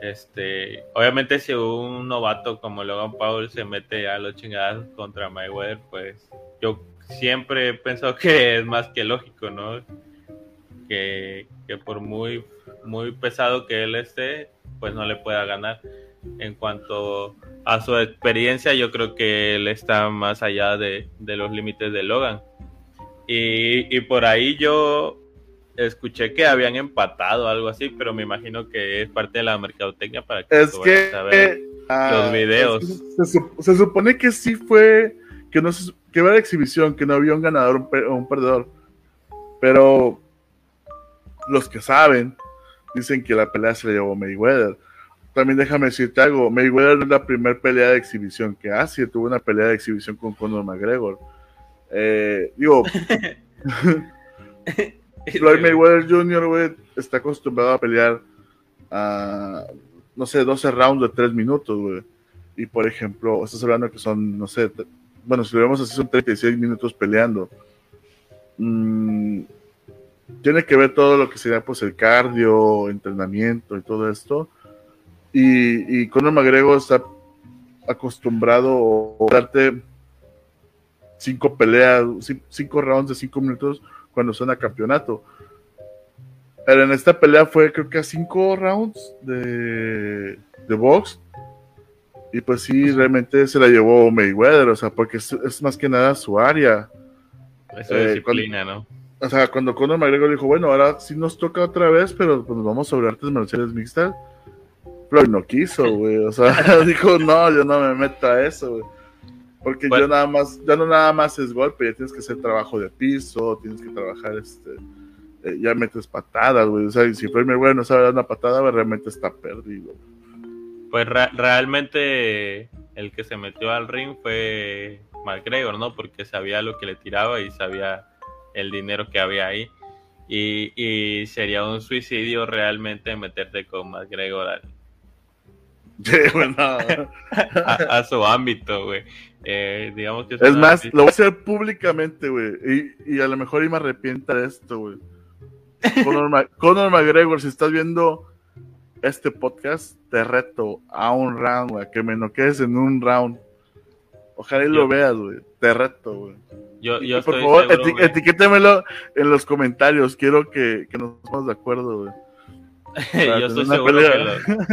Este, obviamente si un novato como Logan Paul se mete a los chingados contra Mayweather, pues yo siempre he pensado que es más que lógico, ¿no? Que, por muy, muy pesado que él esté, pues no le pueda ganar. En cuanto a su experiencia, yo creo que él está más allá de, los límites de Logan. Y, y por ahí yo escuché que habían empatado algo así, pero me imagino que es parte de la mercadotecnia para que es que ah, los videos. se, supone que sí fue que no que era exhibición, que no había un ganador o un, perdedor. Pero los que saben dicen que la pelea se la llevó Mayweather. También déjame decirte algo, Mayweather es la primera pelea de exhibición que hace, tuvo una pelea de exhibición con Conor McGregor. Eh, digo, <laughs> Floyd Mayweather Jr., está acostumbrado a pelear a, no sé, 12 rounds de 3 minutos, güey. Y por ejemplo, estás hablando que son, no sé, bueno, si lo vemos así, son 36 minutos peleando. Mm, tiene que ver todo lo que sería, pues, el cardio, entrenamiento y todo esto. Y, y Conor McGregor está acostumbrado a darte cinco peleas, cinco rounds de cinco minutos cuando suena campeonato. Pero en esta pelea fue creo que a cinco rounds de, de box. Y pues sí, realmente se la llevó Mayweather, o sea, porque es, más que nada su área. Esa eh, disciplina, ¿no? O sea, cuando Conor McGregor dijo, bueno, ahora sí nos toca otra vez, pero pues nos vamos sobre artes marciales mixtas. Floyd no quiso, güey. O sea, <laughs> dijo, no, yo no me meto a eso, güey. Porque yo nada más, ya no nada más es golpe, ya tienes que hacer trabajo de piso, tienes que trabajar, este, eh, ya metes patadas, güey. O sea, si Premier güey no sabe dar una patada, realmente está perdido. Pues realmente el que se metió al ring fue McGregor, ¿no? Porque sabía lo que le tiraba y sabía el dinero que había ahí. Y, y sería un suicidio realmente meterte con McGregor al, <laughs> a, su ámbito, güey. Eh, digamos que es, más, lo voy a hacer públicamente, güey. Y, a lo mejor y me arrepienta de esto, güey. <laughs> Conor, McGregor, si estás viendo este podcast, te reto a un round, güey. Que me noquees en un round. Ojalá y lo veas, güey. Te reto, güey. Yo, yo por favor, etiquétemelo en los comentarios. Quiero que, que nos pongamos de acuerdo, güey. <laughs> Yo estoy seguro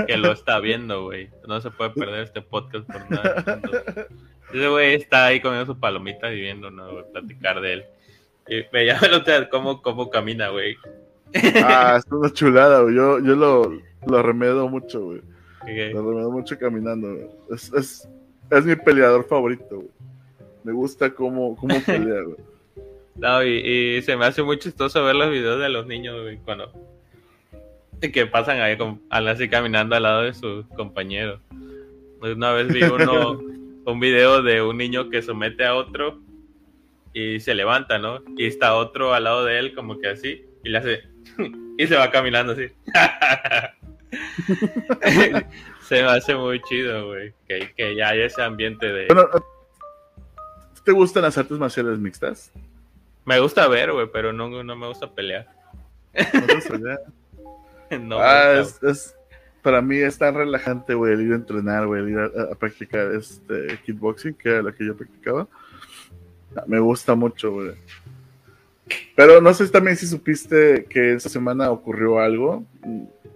que lo, está viendo, güey. No se puede perder este podcast por nada. Ese güey está ahí comiendo sus palomitas y viendo, ¿no? Platicar de él. Y me lo cómo, cómo camina, güey. Ah, es una chulada, güey. Yo, yo lo, lo remedo mucho, güey. Lo remedo mucho caminando, Es, es, es mi peleador favorito, güey. Me gusta cómo, cómo <laughs> pelea, güey. No, y, y, se me hace muy chistoso ver los videos de los niños, güey, cuando que pasan ahí así caminando al lado de sus compañeros. Una vez vi uno, <laughs> un video de un niño que somete a otro y se levanta, ¿no? Y está otro al lado de él como que así y le hace <laughs> y se va caminando así. se me hace muy chido, güey, que, que, ya hay ese ambiente de... ¿Te gustan las artes marciales mixtas? Me gusta ver, güey, pero no, no me gusta pelear. <laughs> ah, es, para mí es tan relajante, güey, el ir a entrenar, güey, el ir a, practicar este kickboxing, que era lo que yo practicaba. Me gusta mucho, güey. Pero no sé también si supiste que esta semana ocurrió algo.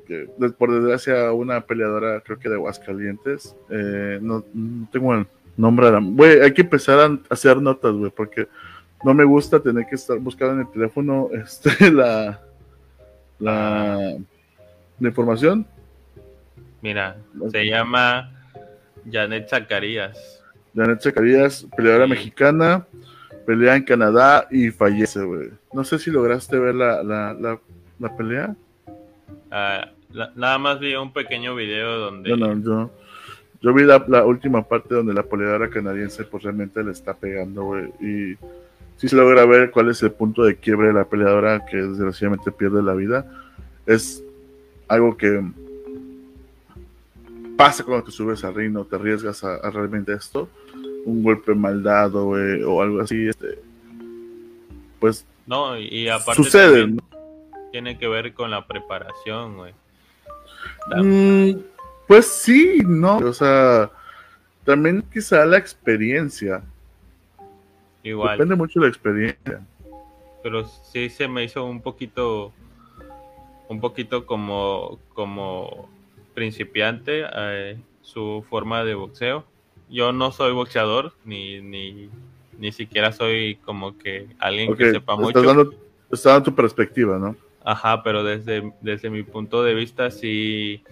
Que, por desgracia, una peleadora, creo que de Aguascalientes, eh, no, tengo Nombrar, güey, hay que empezar a hacer notas, güey, porque no me gusta tener que estar buscando en el teléfono <laughs> este, la, la, la información. Mira, se llama Janet Zacarías. Janet Zacarías, peleadora mexicana, pelea en Canadá y fallece, güey. No sé si lograste ver la, la, la, la pelea. Ah, nada más vi un pequeño video donde... No, no, yo, yo vi la, la, última parte donde la peleadora canadiense pues realmente le está pegando, güey. Y sí se logra ver cuál es el punto de quiebre de la peleadora que desgraciadamente pierde la vida. Es algo que pasa cuando te subes al ring, te arriesgas a, realmente esto, un golpe mal dado, güey, o algo así, este, pues no, y aparte sucede. Tiene que ver con la preparación, güey. Mm, pues sí, no, o sea, también quizá la experiencia. Igual. Depende mucho de la experiencia. Pero sí se me hizo un poquito, un poquito como, como principiante eh, su forma de boxeo. Yo no soy boxeador, ni, ni, ni siquiera soy como que alguien que sepa mucho. Dando, está dando tu perspectiva, ¿no? Ajá, pero desde, desde mi punto de vista sí,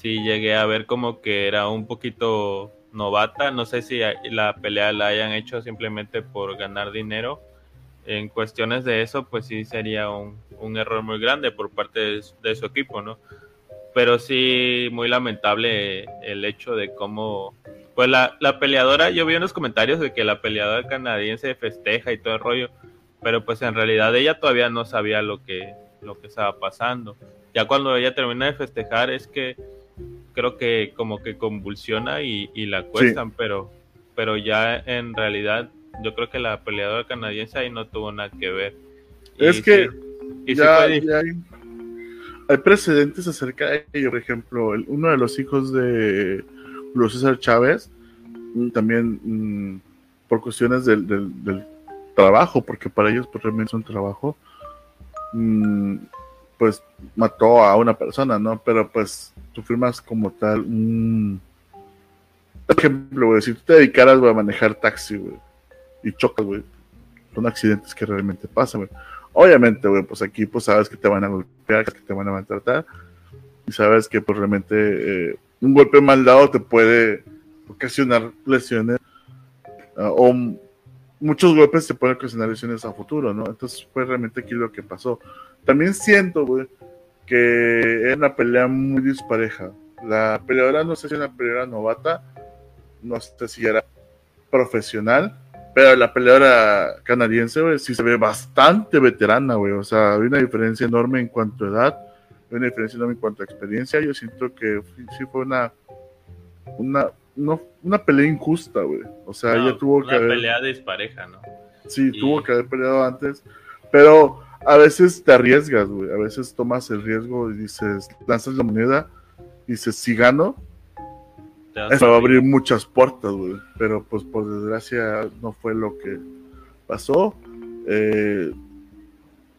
sí llegué a ver como que era un poquito novata. No sé si la pelea la hayan hecho simplemente por ganar dinero. En cuestiones de eso, pues sí sería un, un error muy grande por parte de, de su equipo, ¿no? pero sí muy lamentable el hecho de cómo pues la, la, peleadora, yo vi en los comentarios de que la peleadora canadiense festeja y todo el rollo, pero pues en realidad ella todavía no sabía lo que, lo que estaba pasando. Ya cuando ella termina de festejar es que creo que como que convulsiona y, y la cuestan, pero, pero ya en realidad yo creo que la peleadora canadiense ahí no tuvo nada que ver. Es que ya, ya, hay precedentes acerca de ello. Por ejemplo, uno de los hijos de Julio César Chávez, mm, también mm, por cuestiones del, trabajo, porque para ellos pues, realmente es un trabajo, mm, pues mató a una persona, ¿no? Pero pues tú firmas como tal un... Ejemplo, güey, si tú te dedicaras a manejar taxi, güey, y chocas, güey, son accidentes que realmente pasan, güey Obviamente, güey, pues aquí pues sabes que te van a golpear, que te van a maltratar. Y sabes que pues realmente eh, un golpe mal dado te puede ocasionar lesiones. Ah, o muchos golpes te pueden ocasionar lesiones a futuro, ¿no? Entonces fue realmente aquí lo que pasó. También siento, güey, que era una pelea muy dispareja. La peleadora no sé si era una peleadora novata, no sé si era profesional, pero la peleadora canadiense, güey, sí se ve bastante veterana, güey. O sea, hay una diferencia enorme en cuanto a edad, hay una diferencia enorme en cuanto a experiencia. Yo siento que sí fue una, una, no, una pelea injusta, güey. O sea, ella tuvo que haber. Una pelea dispareja, ¿no? Sí, tuvo que haber peleado antes. Pero a veces te arriesgas, güey. A veces tomas el riesgo y dices, lanzas la moneda y dices, si gano, eso va a abrir muchas puertas, güey. Pero pues por desgracia no fue lo que pasó. Eh,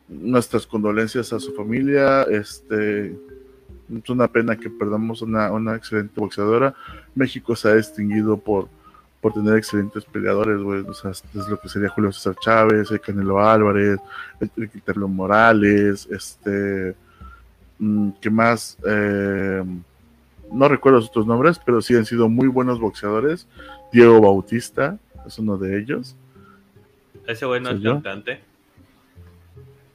nuestras condolencias a su familia. Este es una pena que perdamos una, una excelente boxeadora. México se ha distinguido por, por tener excelentes peleadores, güey. O sea, es lo que sería Julio César Chávez, el Canelo Álvarez, el Quintero Morales, este. Mm, ¿Qué más? Eh, no recuerdo sus otros nombres, pero sí han sido muy buenos boxeadores. Diego Bautista es uno de ellos. ¿Ese güey no es cantante?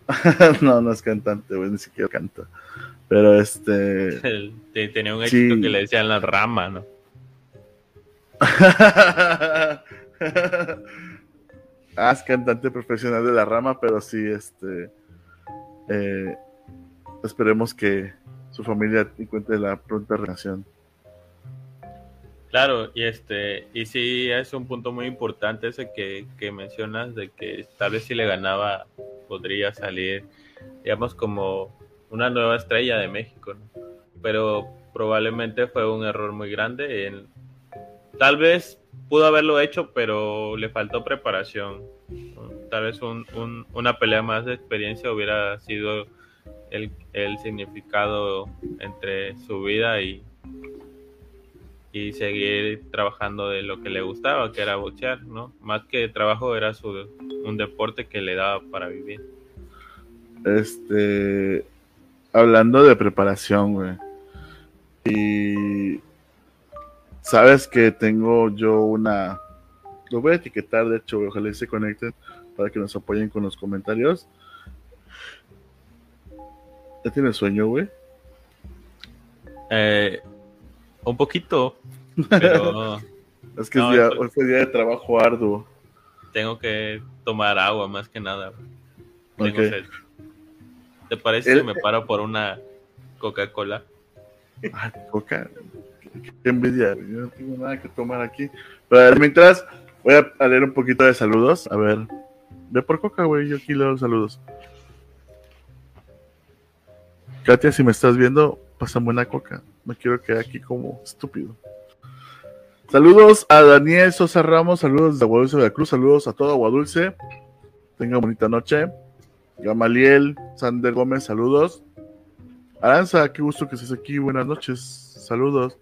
<laughs> no, no es cantante, güey, ni siquiera canta. Pero este. <laughs> tenía un éxito que le decían la rama, ¿no? <laughs> ah, es cantante profesional de la rama, pero sí, este. Eh, esperemos que, su familia encuentre la pronta relación. Claro, y este, y sí es un punto muy importante ese que, mencionas de que tal vez si le ganaba podría salir, digamos, como una nueva estrella de México, pero probablemente fue un error muy grande. En, tal vez pudo haberlo hecho, pero le faltó preparación. Tal vez una pelea más de experiencia hubiera sido el, significado entre su vida y, y seguir trabajando de lo que le gustaba, que era boxear, ¿no? Más que trabajo era su, un deporte que le daba para vivir. Este, hablando de preparación, güey. Y sabes que tengo yo una, lo voy a etiquetar, de hecho, ojalá se conecten para que nos apoyen con los comentarios. ¿Ya tienes sueño, güey? Eh, un poquito, <laughs> pero... es que día, hoy fue día de trabajo arduo. Tengo que tomar agua más que nada. ¿Te parece que me paro por una Coca-Cola? Ah, Coca. Qué envidia. Yo no tengo nada que tomar aquí. Pero mientras, voy a leer un poquito de saludos. A ver. Ve por Coca, güey. Yo aquí leo los saludos. Katia, si me estás viendo, pasa buena Coca. No quiero quedar aquí como estúpido. Saludos a Daniel Sosa Ramos, saludos de Aguadulce de la Cruz, saludos a todo Aguadulce. Tenga bonita noche. Gamaliel, Sander Gómez, saludos. Aranza, qué gusto que estés aquí, buenas noches, saludos.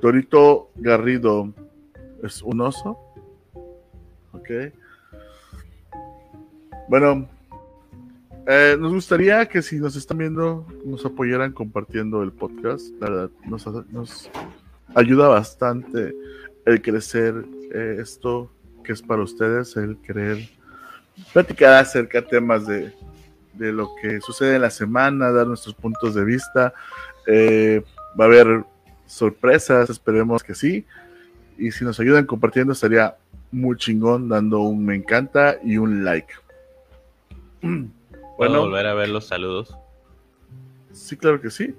Torito Garrido, ¿es un oso? Ok. Bueno, eh, nos gustaría que si nos están viendo, nos apoyaran compartiendo el podcast. La verdad, nos, ayuda bastante el crecer eh, esto que es para ustedes, el querer platicar acerca de temas de, lo que sucede en la semana, dar nuestros puntos de vista. Eh, va a haber sorpresas, esperemos que sí. Y si nos ayudan compartiendo, estaría muy chingón dando un me encanta y un like. ¿Puedo volver a ver los saludos? Sí, claro que sí.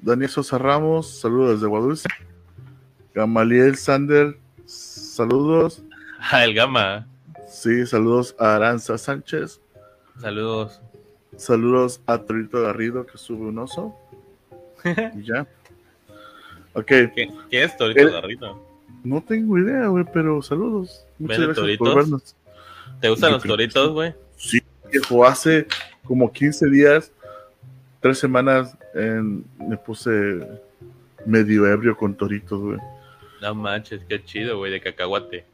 Daniel Sosa Ramos, saludos desde Guadulce. Gamaliel Sander, saludos. <laughs> Ah, el Gama. Sí, saludos a Aranza Sánchez. Saludos. Saludos a Torito Garrido que sube un oso. <laughs> y ya. Ok. ¿Qué, es Torito Garrido? No tengo idea, güey, pero saludos. Muchas gracias por vernos. ¿Te gustan los toritos, güey? Sí, viejo. Hace como 15 días, tres semanas, me puse medio ebrio con toritos, güey. No manches, qué chido, güey, de cacahuate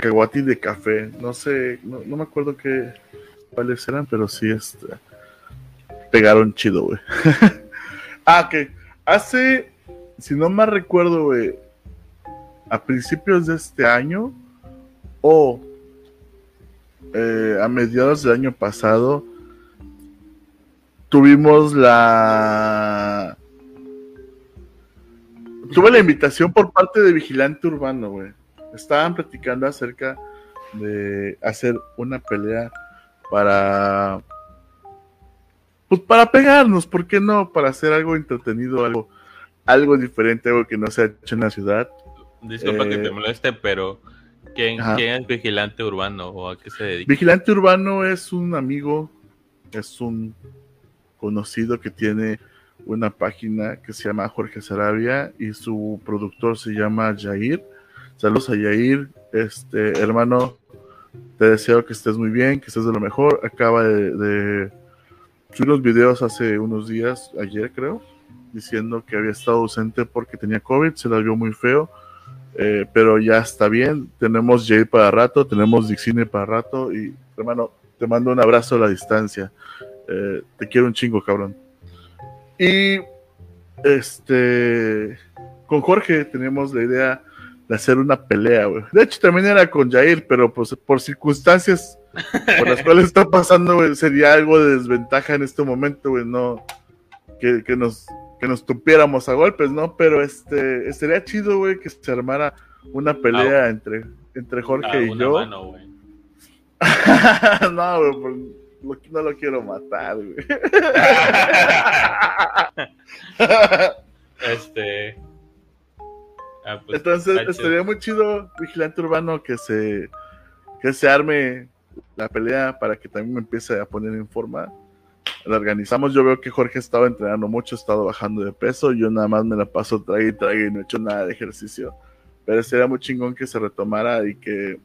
cacahuate de café. No sé, no, me acuerdo qué cuáles eran, pero sí este, pegaron chido, güey. <laughs> ah, que hace, si no me recuerdo, güey, a principios de este año o eh, a mediados del año pasado, tuvimos la... Tuve la invitación por parte de Vigilante Urbano, güey estaban platicando acerca de hacer una pelea para pues para pegarnos, ¿por qué no? Para hacer algo entretenido, algo, algo diferente, algo que no se ha hecho en la ciudad. Disculpa que te eh, moleste, pero ¿quién, ¿quién, es Vigilante Urbano o a qué se dedica? Vigilante Urbano es un amigo, es un conocido que tiene una página que se llama Jorge Sarabia y su productor se llama Jair Saludos a Yair, este hermano, te deseo que estés muy bien, que estés de lo mejor. Acaba de, subir unos videos hace unos días, ayer creo, diciendo que había estado ausente porque tenía COVID, se la vio muy feo, eh, pero ya está bien. Tenemos Jair para rato, tenemos Dixine para rato y hermano, te mando un abrazo a la distancia. Eh, te quiero un chingo, cabrón. Y este, con Jorge tenemos la idea de hacer una pelea, güey. De hecho, también era con Jair, pero pues por circunstancias por las <laughs> cuales está pasando, güey, sería algo de desventaja en este momento, güey, no que, nos que nos tupiéramos a golpes, ¿no? Pero este sería chido, güey, que se armara una pelea ah, entre, entre Jorge ah, y yo. <laughs> no, güey, no lo quiero matar, güey. <laughs> este Ah, pues, Entonces estaría muy chido, Vigilante Urbano, que se, que se arme la pelea para que también me empiece a poner en forma. La organizamos. Yo veo que Jorge estaba entrenando mucho, ha estado bajando de peso. Yo nada más me la paso trague y trague y no he hecho nada de ejercicio. Pero sería muy chingón que se retomara y que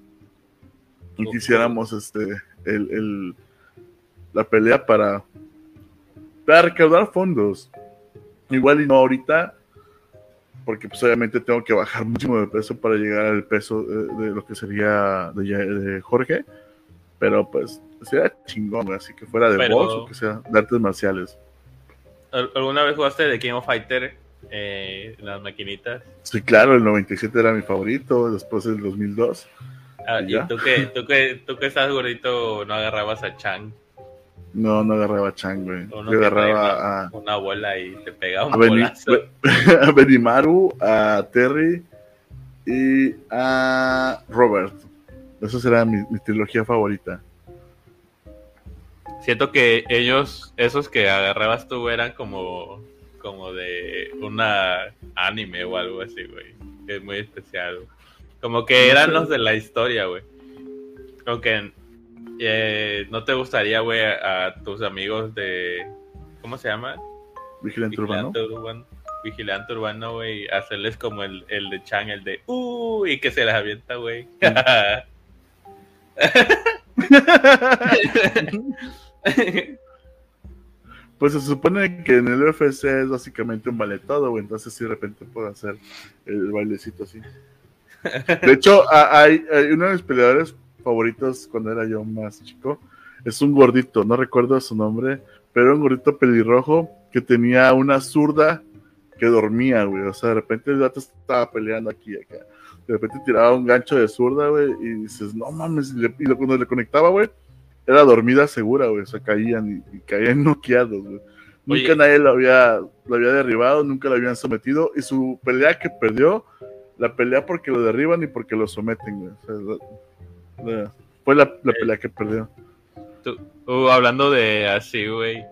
y quisiéramos este el, el, la pelea para, para recaudar fondos. Igual y no ahorita, porque pues obviamente tengo que bajar muchísimo de peso para llegar al peso de, lo que sería de, Jorge, pero pues sería chingón, así que fuera de pero... o que sea de artes marciales. ¿Alguna vez jugaste de King of Fighter eh, las maquinitas? Sí, claro, el 97 era mi favorito, después el 2002. Ah, ¿Y, tú, que, tú, que, tú que estás gordito no agarrabas a Chang? No, no agarraba a Chang, güey. Yo agarraba a... Una abuela y te pegaba un a bolazo. <laughs> a Benimaru, a Terry y a Robert. Esa será mi, mi trilogía favorita. Siento que ellos, esos que agarrabas tú, eran como, como de una anime o algo así, güey. Es muy especial. Como que eran los de la historia, güey. Aunque eh, ¿No te gustaría, güey, a, tus amigos de. ¿Cómo se llama? Vigilante, Urbano. Vigilante Urbano, güey, hacerles como el, el de Chan, el de. ¡Uh! Y que se les avienta, güey. <laughs> pues se supone que en el UFC es básicamente un ballet todo, güey. Entonces, sí, de repente puedo hacer el bailecito así. De hecho, hay, hay uno de los peleadores favoritos cuando era yo más chico. Es un gordito, no recuerdo su nombre, pero un gordito pelirrojo que tenía una zurda que dormía, güey. O sea, de repente el gato estaba peleando aquí y acá. De repente tiraba un gancho de zurda, güey, y dices, no mames, y, cuando le conectaba, güey, era dormida segura, güey. O sea, caían y, caían <laughs> noqueados, güey. Nunca nadie lo había, lo había derribado, nunca lo habían sometido. Y su pelea que perdió, la pelea porque lo derriban y porque lo someten, güey. O sea, fue la, eh, pelea que perdió. Uh, hablando de así, güey.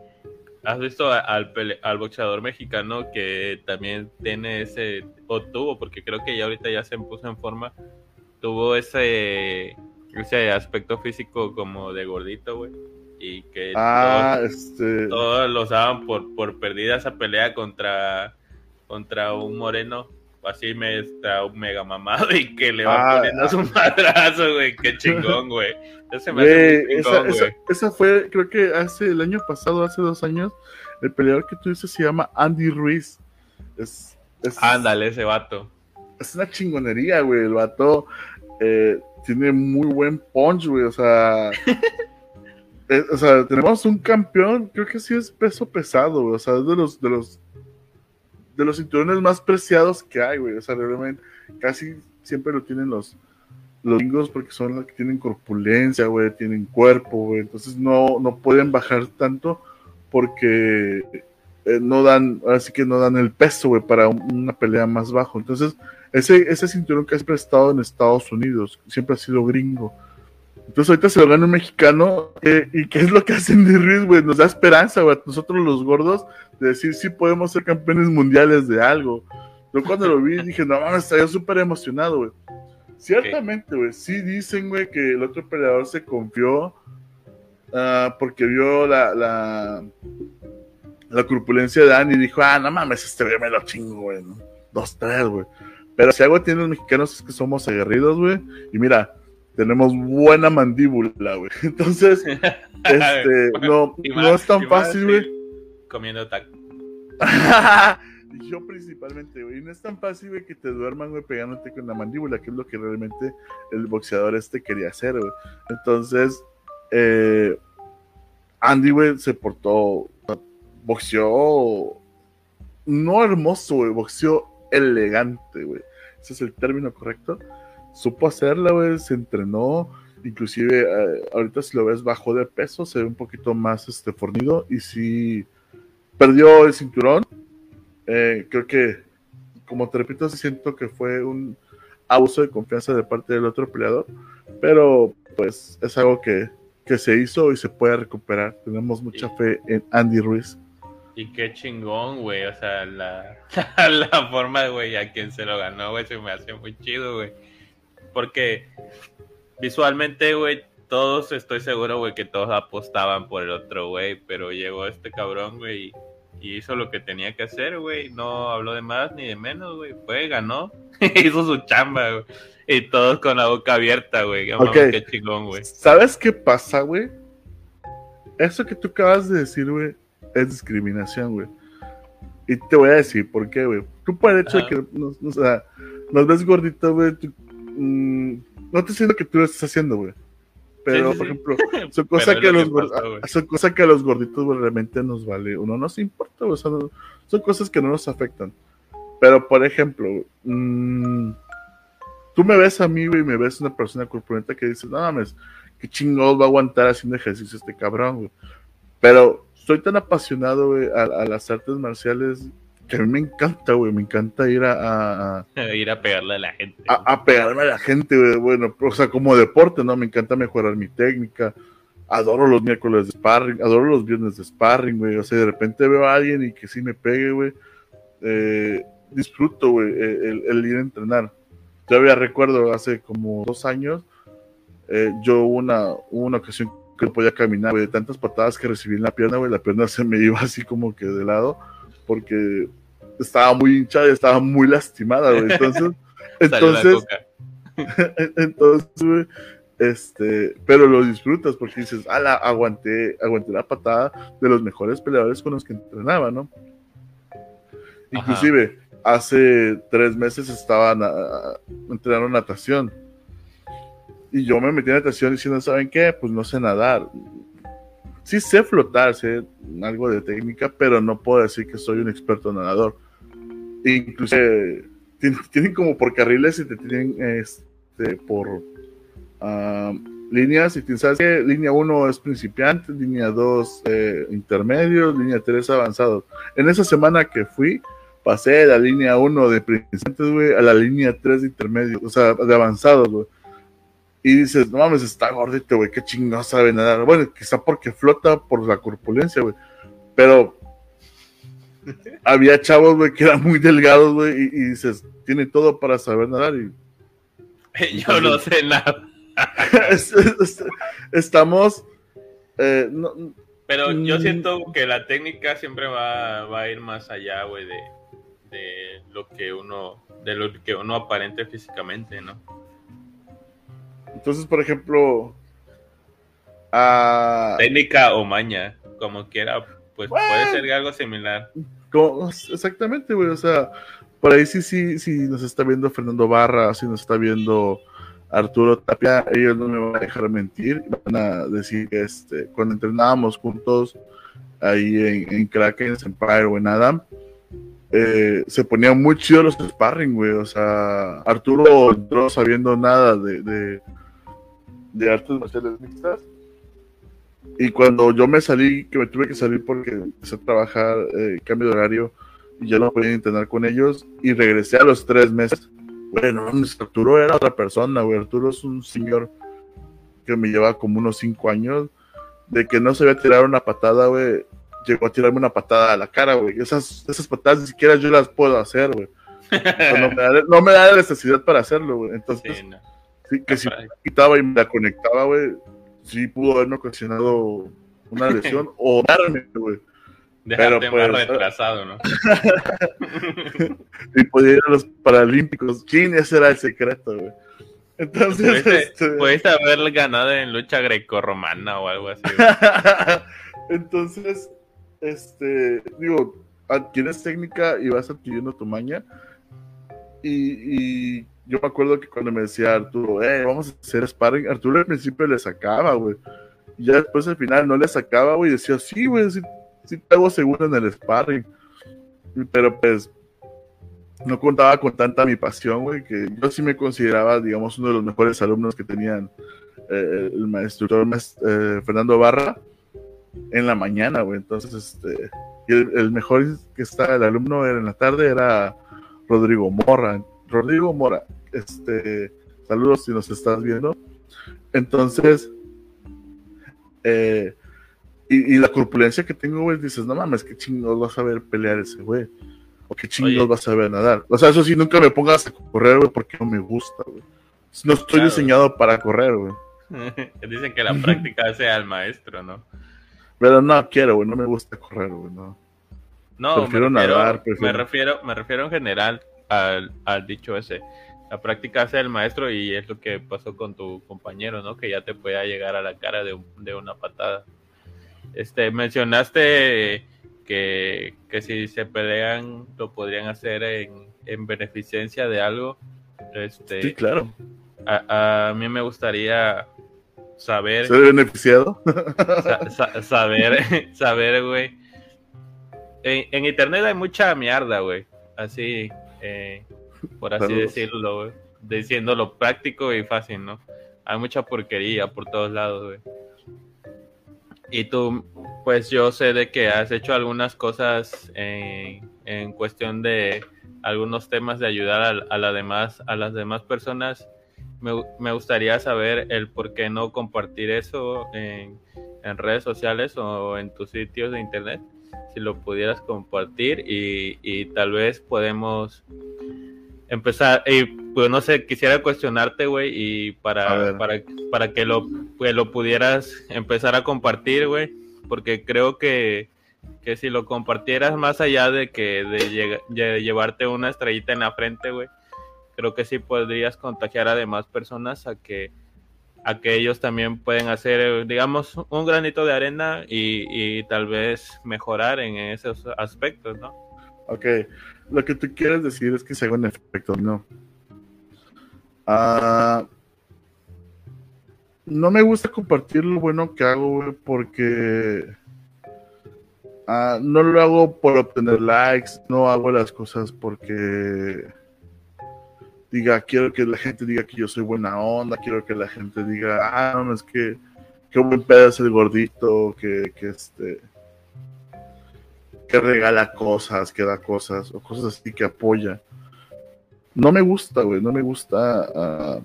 ¿Has visto al, al boxeador mexicano que también tiene ese, o tuvo, porque creo que ya ahorita ya se puso en forma, tuvo ese, ese aspecto físico como de gordito, güey? Y que ah, todos, este... todos los daban por, por perdida esa pelea contra, contra un moreno así me está un mega mamado y que le va ah, poniendo su madrazo, güey. Qué <laughs> chingón, güey. Ese me hace chingón, esa, esa, fue, creo que hace el año pasado, hace dos años, el peleador que tú dices se llama Andy Ruiz. Es, Ándale, ese vato. Es una chingonería, güey. El vato eh, tiene muy buen punch, güey. O sea. <laughs> Eh, o sea, tenemos un campeón, creo que sí es peso pesado, güey. O sea, es de los, de los de los cinturones más preciados que hay, güey. O sea, realmente casi siempre lo tienen los, los gringos porque son los que tienen corpulencia, güey, tienen cuerpo, güey. Entonces no, no pueden bajar tanto porque eh, no dan, así que no dan el peso, güey, para una pelea más bajo. Entonces, ese, ese cinturón que has prestado en Estados Unidos siempre ha sido gringo. Entonces ahorita se lo gana un mexicano. Eh, ¿Y qué es lo que hacen de Ruiz, güey? Nos da esperanza, güey. Nosotros los gordos, de decir, sí podemos ser campeones mundiales de algo. Yo cuando lo vi <laughs> dije, no mames, estaba súper emocionado, güey. Ciertamente, güey, sí dicen, güey, que el otro peleador se confió uh, porque vio la, la, la corpulencia de Dani y dijo, ah, no mames, este güey me lo chingo, güey. Dos, tres, güey. Pero si algo tienen los mexicanos es que somos aguerridos, güey. Y mira, tenemos buena mandíbula, güey. <laughs> Entonces, este, <laughs> no, no es tan fácil, güey. Comiendo taco. <laughs> y yo principalmente, güey. No es tan fácil, güey, que te duerman, güey, pegándote con la mandíbula, que es lo que realmente el boxeador este quería hacer, güey. Entonces, eh, Andy, güey, se portó, boxeó, no hermoso, güey, boxeó elegante, güey. Ese es el término correcto supo hacerla, güey, se entrenó, inclusive eh, ahorita si lo ves bajó de peso, se ve un poquito más este, fornido y si perdió el cinturón, eh, creo que, como te repito, siento que fue un abuso de confianza de parte del otro peleador, pero pues es algo que, que se hizo y se puede recuperar. Tenemos mucha fe en Andy Ruiz. Y qué chingón, güey. O sea, la, <laughs> la forma, güey, a quien se lo ganó, güey, se me hace muy chido, güey. Porque visualmente, güey, todos estoy seguro, güey, que todos apostaban por el otro, güey. Pero llegó este cabrón, güey, y hizo lo que tenía que hacer, güey. No habló de más ni de menos, güey. Fue, ganó, <laughs> hizo su chamba, güey. Y todos con la boca abierta, güey. Qué chingón, güey. ¿Sabes qué pasa, güey? Eso que tú acabas de decir, güey, es discriminación, güey. Y te voy a decir por qué, güey. Tú por el hecho de que nos, o sea, nos ves gordito, güey, mm, no te diciendo que tú lo estás haciendo, güey. Pero, por ejemplo, <laughs> son cosas que, los son cosas que a los gorditos realmente nos vale. Uno no se importa, güey. Son, son, cosas que no nos afectan. Pero, por ejemplo, mmm, tú me ves a mí, güey, y me ves una persona corpulenta que dice, no mames, qué chingón va a aguantar haciendo ejercicio este cabrón, güey. Pero soy tan apasionado, güey, a, las artes marciales que a mí me encanta, güey, me encanta ir a... a <laughs> ir a pegarle a la gente. A, pegarme a la gente, güey, bueno, o sea, como deporte, ¿no? Me encanta mejorar mi técnica. Adoro los miércoles de sparring, adoro los viernes de sparring, güey. O sea, de repente veo a alguien y que sí me pegue, güey. Eh, disfruto, güey, el, ir a entrenar. Todavía recuerdo hace como dos años, eh, yo una, una ocasión que no podía caminar, güey, de tantas patadas que recibí en la pierna, güey, la pierna se me iba así como que de lado, porque estaba muy hinchada y estaba muy lastimada, güey. Entonces, <laughs> entonces, <laughs> entonces, güey, este, pero lo disfrutas porque dices, ala, aguanté, aguanté la patada de los mejores peleadores con los que entrenaba, ¿no? Inclusive, hace tres meses estaba entrenando natación. Y yo me metí en natación diciendo, ¿saben qué? Pues no sé nadar. Sí sé flotar, sé algo de técnica, pero no puedo decir que soy un experto nadador. Incluso tienen, como por carriles y te tienen este, por ah, líneas. Y sabes que línea 1 es principiante, línea 2 eh, intermedio, línea 3 avanzado. En esa semana que fui, pasé de la línea 1 de principiantes, a la línea 3 de intermedio, o sea, de avanzados, güey. Y dices, no mames, está gordito, güey, qué chingado sabe nadar. Bueno, quizá porque flota por la corpulencia, güey. Pero <laughs> había chavos, güey, que eran muy delgados, güey, y, dices, tiene todo para saber nadar. Y, Yo no sé nada. <laughs> Estamos. Eh, Pero yo mm. siento que la técnica siempre va, va a ir más allá, güey, de, de lo que uno, de lo que uno aparente físicamente, ¿no? Entonces, por ejemplo, técnica o maña, como quiera, pues puede ser algo similar. exactamente, güey, o sea, por ahí sí, sí, sí nos está viendo Fernando Barra, si nos está viendo Arturo Tapia, ellos no me van a dejar mentir, van a decir que este, cuando entrenábamos juntos ahí en, en Kraken, en Empire o en Adam, eh, se ponían muy chidos los sparring, güey. O sea, Arturo entró sabiendo nada de, de, artes marciales mixtas. Y cuando yo me salí, que me tuve que salir porque empecé a trabajar, eh, cambio de horario, y ya no podía entrenar con ellos, y regresé a los tres meses. Bueno, Arturo era otra persona, güey. Arturo es un señor que me lleva como unos cinco años, de que no se a tirar una patada, güey llegó a tirarme una patada a la cara, güey. Esas, esas patadas ni siquiera yo las puedo hacer, güey. no, me da, la necesidad para hacerlo, güey. Entonces, sí, que si me quitaba y me la conectaba, güey, sí pudo haberme ocasionado una lesión <laughs> o darme, güey. Pero, más pues, retrasado, ¿no? <laughs> y podía ir a los Paralímpicos. ¿Quién ese era el secreto, güey? Entonces, puedes este... haber ganado en lucha grecorromana o algo así. <laughs> Entonces, este, digo, adquieres técnica y vas adquiriendo tu maña. Y, yo me acuerdo que cuando me decía Arturo, eh, vamos a hacer sparring, Arturo al principio le sacaba, güey. Y ya después al final no le sacaba, güey, decía, sí, güey, sí, sí te hago seguro en el sparring. Pero pues no contaba con tanta mi pasión, güey, que yo sí me consideraba, digamos, uno de los mejores alumnos que tenían eh, el maestro eh, Fernando Barra en la mañana, güey. Entonces, este, el, mejor que estaba el alumno era en la tarde era Rodrigo Mora. Rodrigo Mora, este, saludos si nos estás viendo. Entonces, eh, y, la corpulencia que tengo, güey, dices, no mames, qué chingados vas a ver pelear ese güey. O qué chingados vas a ver nadar. O sea, eso sí, nunca me pongas a correr, güey, porque no me gusta, güey. No estoy diseñado para correr, güey. <laughs> Dicen que la práctica sea al maestro, ¿no? Pero no quiero, güey, no me gusta correr, güey, no. No, prefiero me refiero, nadar, Me refiero, me refiero en general al, al dicho ese. La práctica hace el maestro y es lo que pasó con tu compañero, ¿no? Que ya te podía llegar a la cara de, de una patada. Este, mencionaste que, que si se pelean lo podrían hacer en, en beneficencia de algo. Este, Sí, claro. a, a mí me gustaría saber, ¿Se ve beneficiado? sa- sa- saber, saber, güey. En, en internet hay mucha mierda, güey. Así, eh, por así Saludos. decirlo, güey. Diciéndolo práctico y fácil, ¿no? Hay mucha porquería por todos lados, güey. Y tú, pues yo sé de que has hecho algunas cosas en, en cuestión de algunos temas de ayudar a, a, la demás, a las demás personas. Me, gu- me gustaría saber el por qué no compartir eso en, en redes sociales o en tus sitios de internet. Si lo pudieras compartir y, y tal vez podemos empezar. Y pues no sé, quisiera cuestionarte, güey, y para, para, para que lo, pues, lo pudieras empezar a compartir, güey, porque creo que, que si lo compartieras más allá de que de, de llevarte una estrellita en la frente, güey, creo que sí podrías contagiar a demás personas a que a que ellos también pueden hacer, eh, digamos, un granito de arena y, y tal vez mejorar en esos aspectos, ¿no? Ok, lo que tú quieres decir es que se haga un efecto, no. Ah, no me gusta compartir lo bueno que hago, güey, porque ah, no lo hago por obtener likes, no hago las cosas porque diga, quiero que la gente diga que yo soy buena onda, quiero que la gente diga, ah, no, es que qué buen pedo es el gordito, que, que este que regala cosas, que da cosas, o cosas así que apoya. No me gusta, güey, no me gusta ah,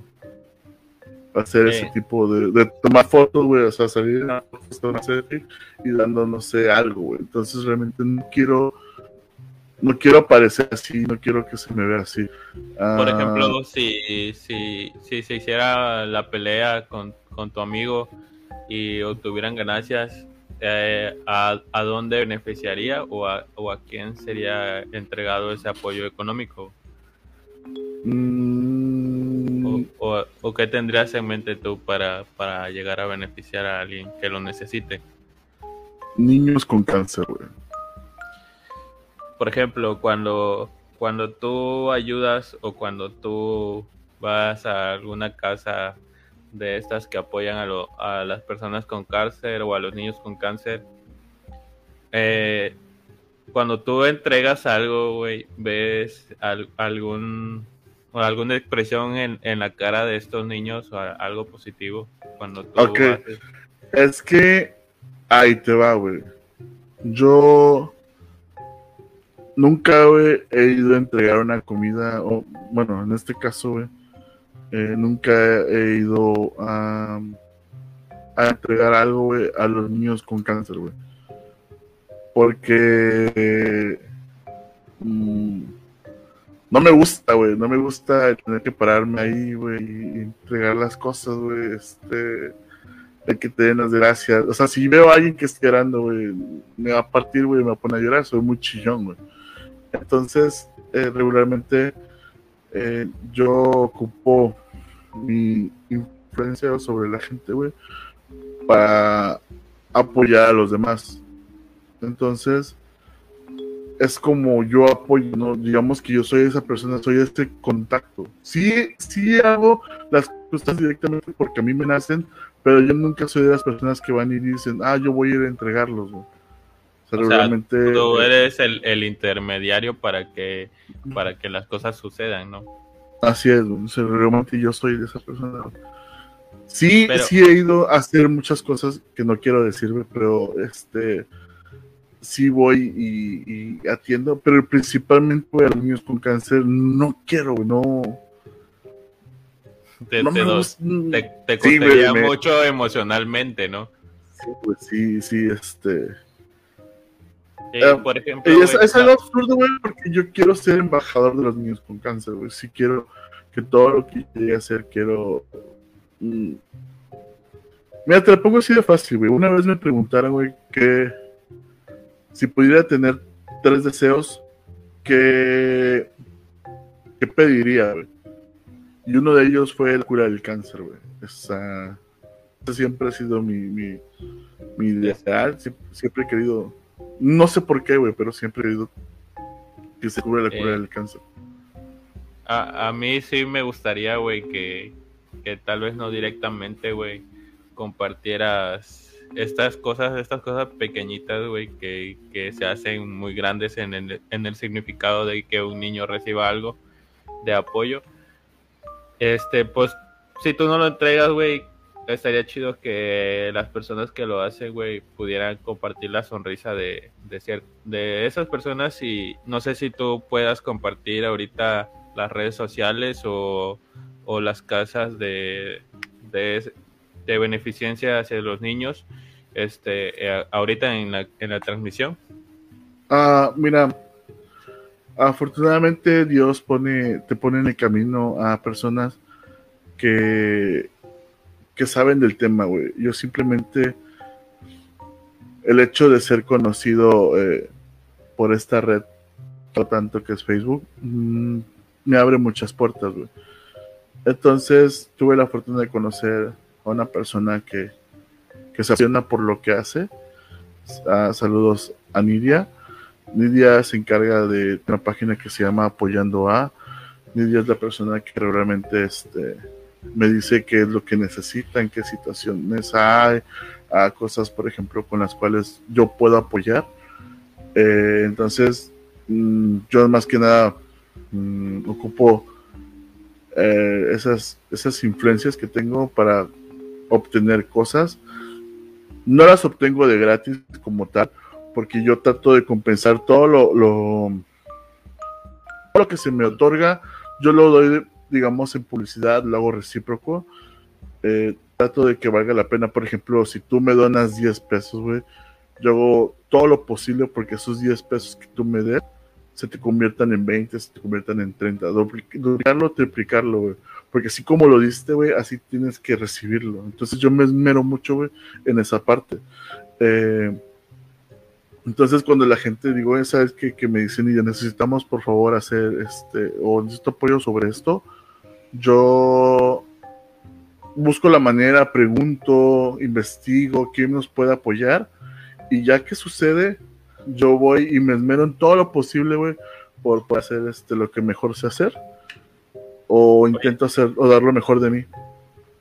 hacer Sí. ese tipo de, de tomar fotos, güey, o sea, salir en una y dando, no sé, algo, güey. Entonces realmente no quiero, no quiero aparecer así, no quiero que se me vea así. Por Ah, ejemplo, si, si, si se hiciera la pelea con, con tu amigo y obtuvieran ganancias, eh, ¿a, ¿a dónde beneficiaría o a, o a quién sería entregado ese apoyo económico? mm, ¿O, o- o qué tendrías en mente tú para, para llegar a beneficiar a alguien que lo necesite? niños con cáncer, güey. Por ejemplo, cuando, cuando tú ayudas o cuando tú vas a alguna casa de estas que apoyan a, lo- a las personas con cáncer o a los niños con cáncer, eh, cuando tú entregas algo, güey, ves al- algún o alguna expresión en, en la cara de estos niños o a- algo positivo cuando tú Ok. haces- Es que ahí te va, güey. Yo nunca güey, he ido a entregar una comida, o bueno, en este caso, güey, eh, nunca he ido a, a entregar algo, güey, a los niños con cáncer. Porque mm, no me gusta, güey, no me gusta tener que pararme ahí, güey, y entregar las cosas, güey, este de que te den las gracias. O sea, si veo a alguien que está llorando, güey, me va a partir, güey, me va a poner a llorar. Soy muy chillón, güey. Entonces, eh, regularmente eh, yo ocupo mi influencia sobre la gente, güey, para apoyar a los demás. Entonces, es como yo apoyo, ¿no? Digamos que yo soy esa persona, soy este contacto. Sí, sí hago las cosas directamente porque a mí me nacen, pero yo nunca soy de las personas que van y dicen, ah, yo voy a ir a entregarlos, güey. O sea, O sea, realmente. tú eres el, el intermediario para que, para que las cosas sucedan, ¿no? Así es, realmente yo soy de esa persona. Sí, Pero- sí he ido a hacer muchas cosas que no quiero decir, güey, pero este. Sí voy y, y atiendo, pero principalmente a los niños con cáncer no quiero, no. Te, no te me do- gusta. te- te Sí, me- mucho emocionalmente, ¿no? Sí, güey, sí, sí, este. Eh, por ejemplo, es, algo absurdo, güey, porque yo quiero ser embajador de los niños con cáncer, güey. Sí quiero que todo lo que llegue a hacer, quiero... mm. Mira, te lo pongo así de fácil, güey. Una vez me preguntaron, güey, que si pudiera tener tres deseos, ¿qué, qué pediría, güey? Y uno de ellos fue el cura del cáncer, güey. Esa, ese siempre ha sido mi, mi, mi ideal. Siempre, siempre he querido No sé por qué, güey, pero siempre he oído que se cubre la cura Eh. del cáncer. A, a mí sí me gustaría, güey, que, que tal vez no directamente, güey, compartieras estas cosas, estas cosas pequeñitas, güey, que, que se hacen muy grandes en el, en el significado de que un niño reciba algo de apoyo. Este, pues, si tú no lo entregas, güey, estaría chido que las personas que lo hacen, güey, pudieran compartir la sonrisa de, de, esas personas y no sé si tú puedas compartir ahorita las redes sociales o, o las casas de, de, de beneficencia hacia los niños este eh, ahorita en la, en la transmisión. Ah, mira, afortunadamente Dios pone, te pone en el camino a personas que, que saben del tema, güey. Yo simplemente, el hecho de ser conocido eh, por esta red, tanto que es Facebook, mm, me abre muchas puertas, güey. Entonces tuve la fortuna de conocer a una persona que, que se apasiona por lo que hace. Ah, saludos a Nidia. Nidia se encarga de una página que se llama Apoyando a. Nidia es la persona que realmente este, me dice qué es lo que necesitan, qué situaciones hay, a cosas, por ejemplo, con las cuales yo puedo apoyar. Eh, entonces, mm, yo más que nada mm, ocupo eh, esas, esas influencias que tengo para obtener cosas. No las obtengo de gratis como tal, porque yo trato de compensar todo lo, lo, todo lo que se me otorga, yo lo doy, digamos, en publicidad, lo hago recíproco. Eh, trato de que valga la pena. Por ejemplo, si tú me donas 10 pesos, güey, yo hago todo lo posible porque esos 10 pesos que tú me des se te conviertan en 20, se te conviertan en 30. Dupli- Duplicarlo, triplicarlo, güey. Porque así como lo diste, güey, así tienes que recibirlo. Entonces yo me esmero mucho, güey, en esa parte. Eh, entonces cuando la gente digo, "Eh, ¿sabes qué? Que me dicen, y ya necesitamos por favor hacer este, o necesito apoyo sobre esto, yo busco la manera, pregunto, investigo quién nos puede apoyar y ya que sucede, yo voy y me esmero en todo lo posible, güey, por, por hacer este, lo que mejor sé hacer o intento hacer o dar lo mejor de mí.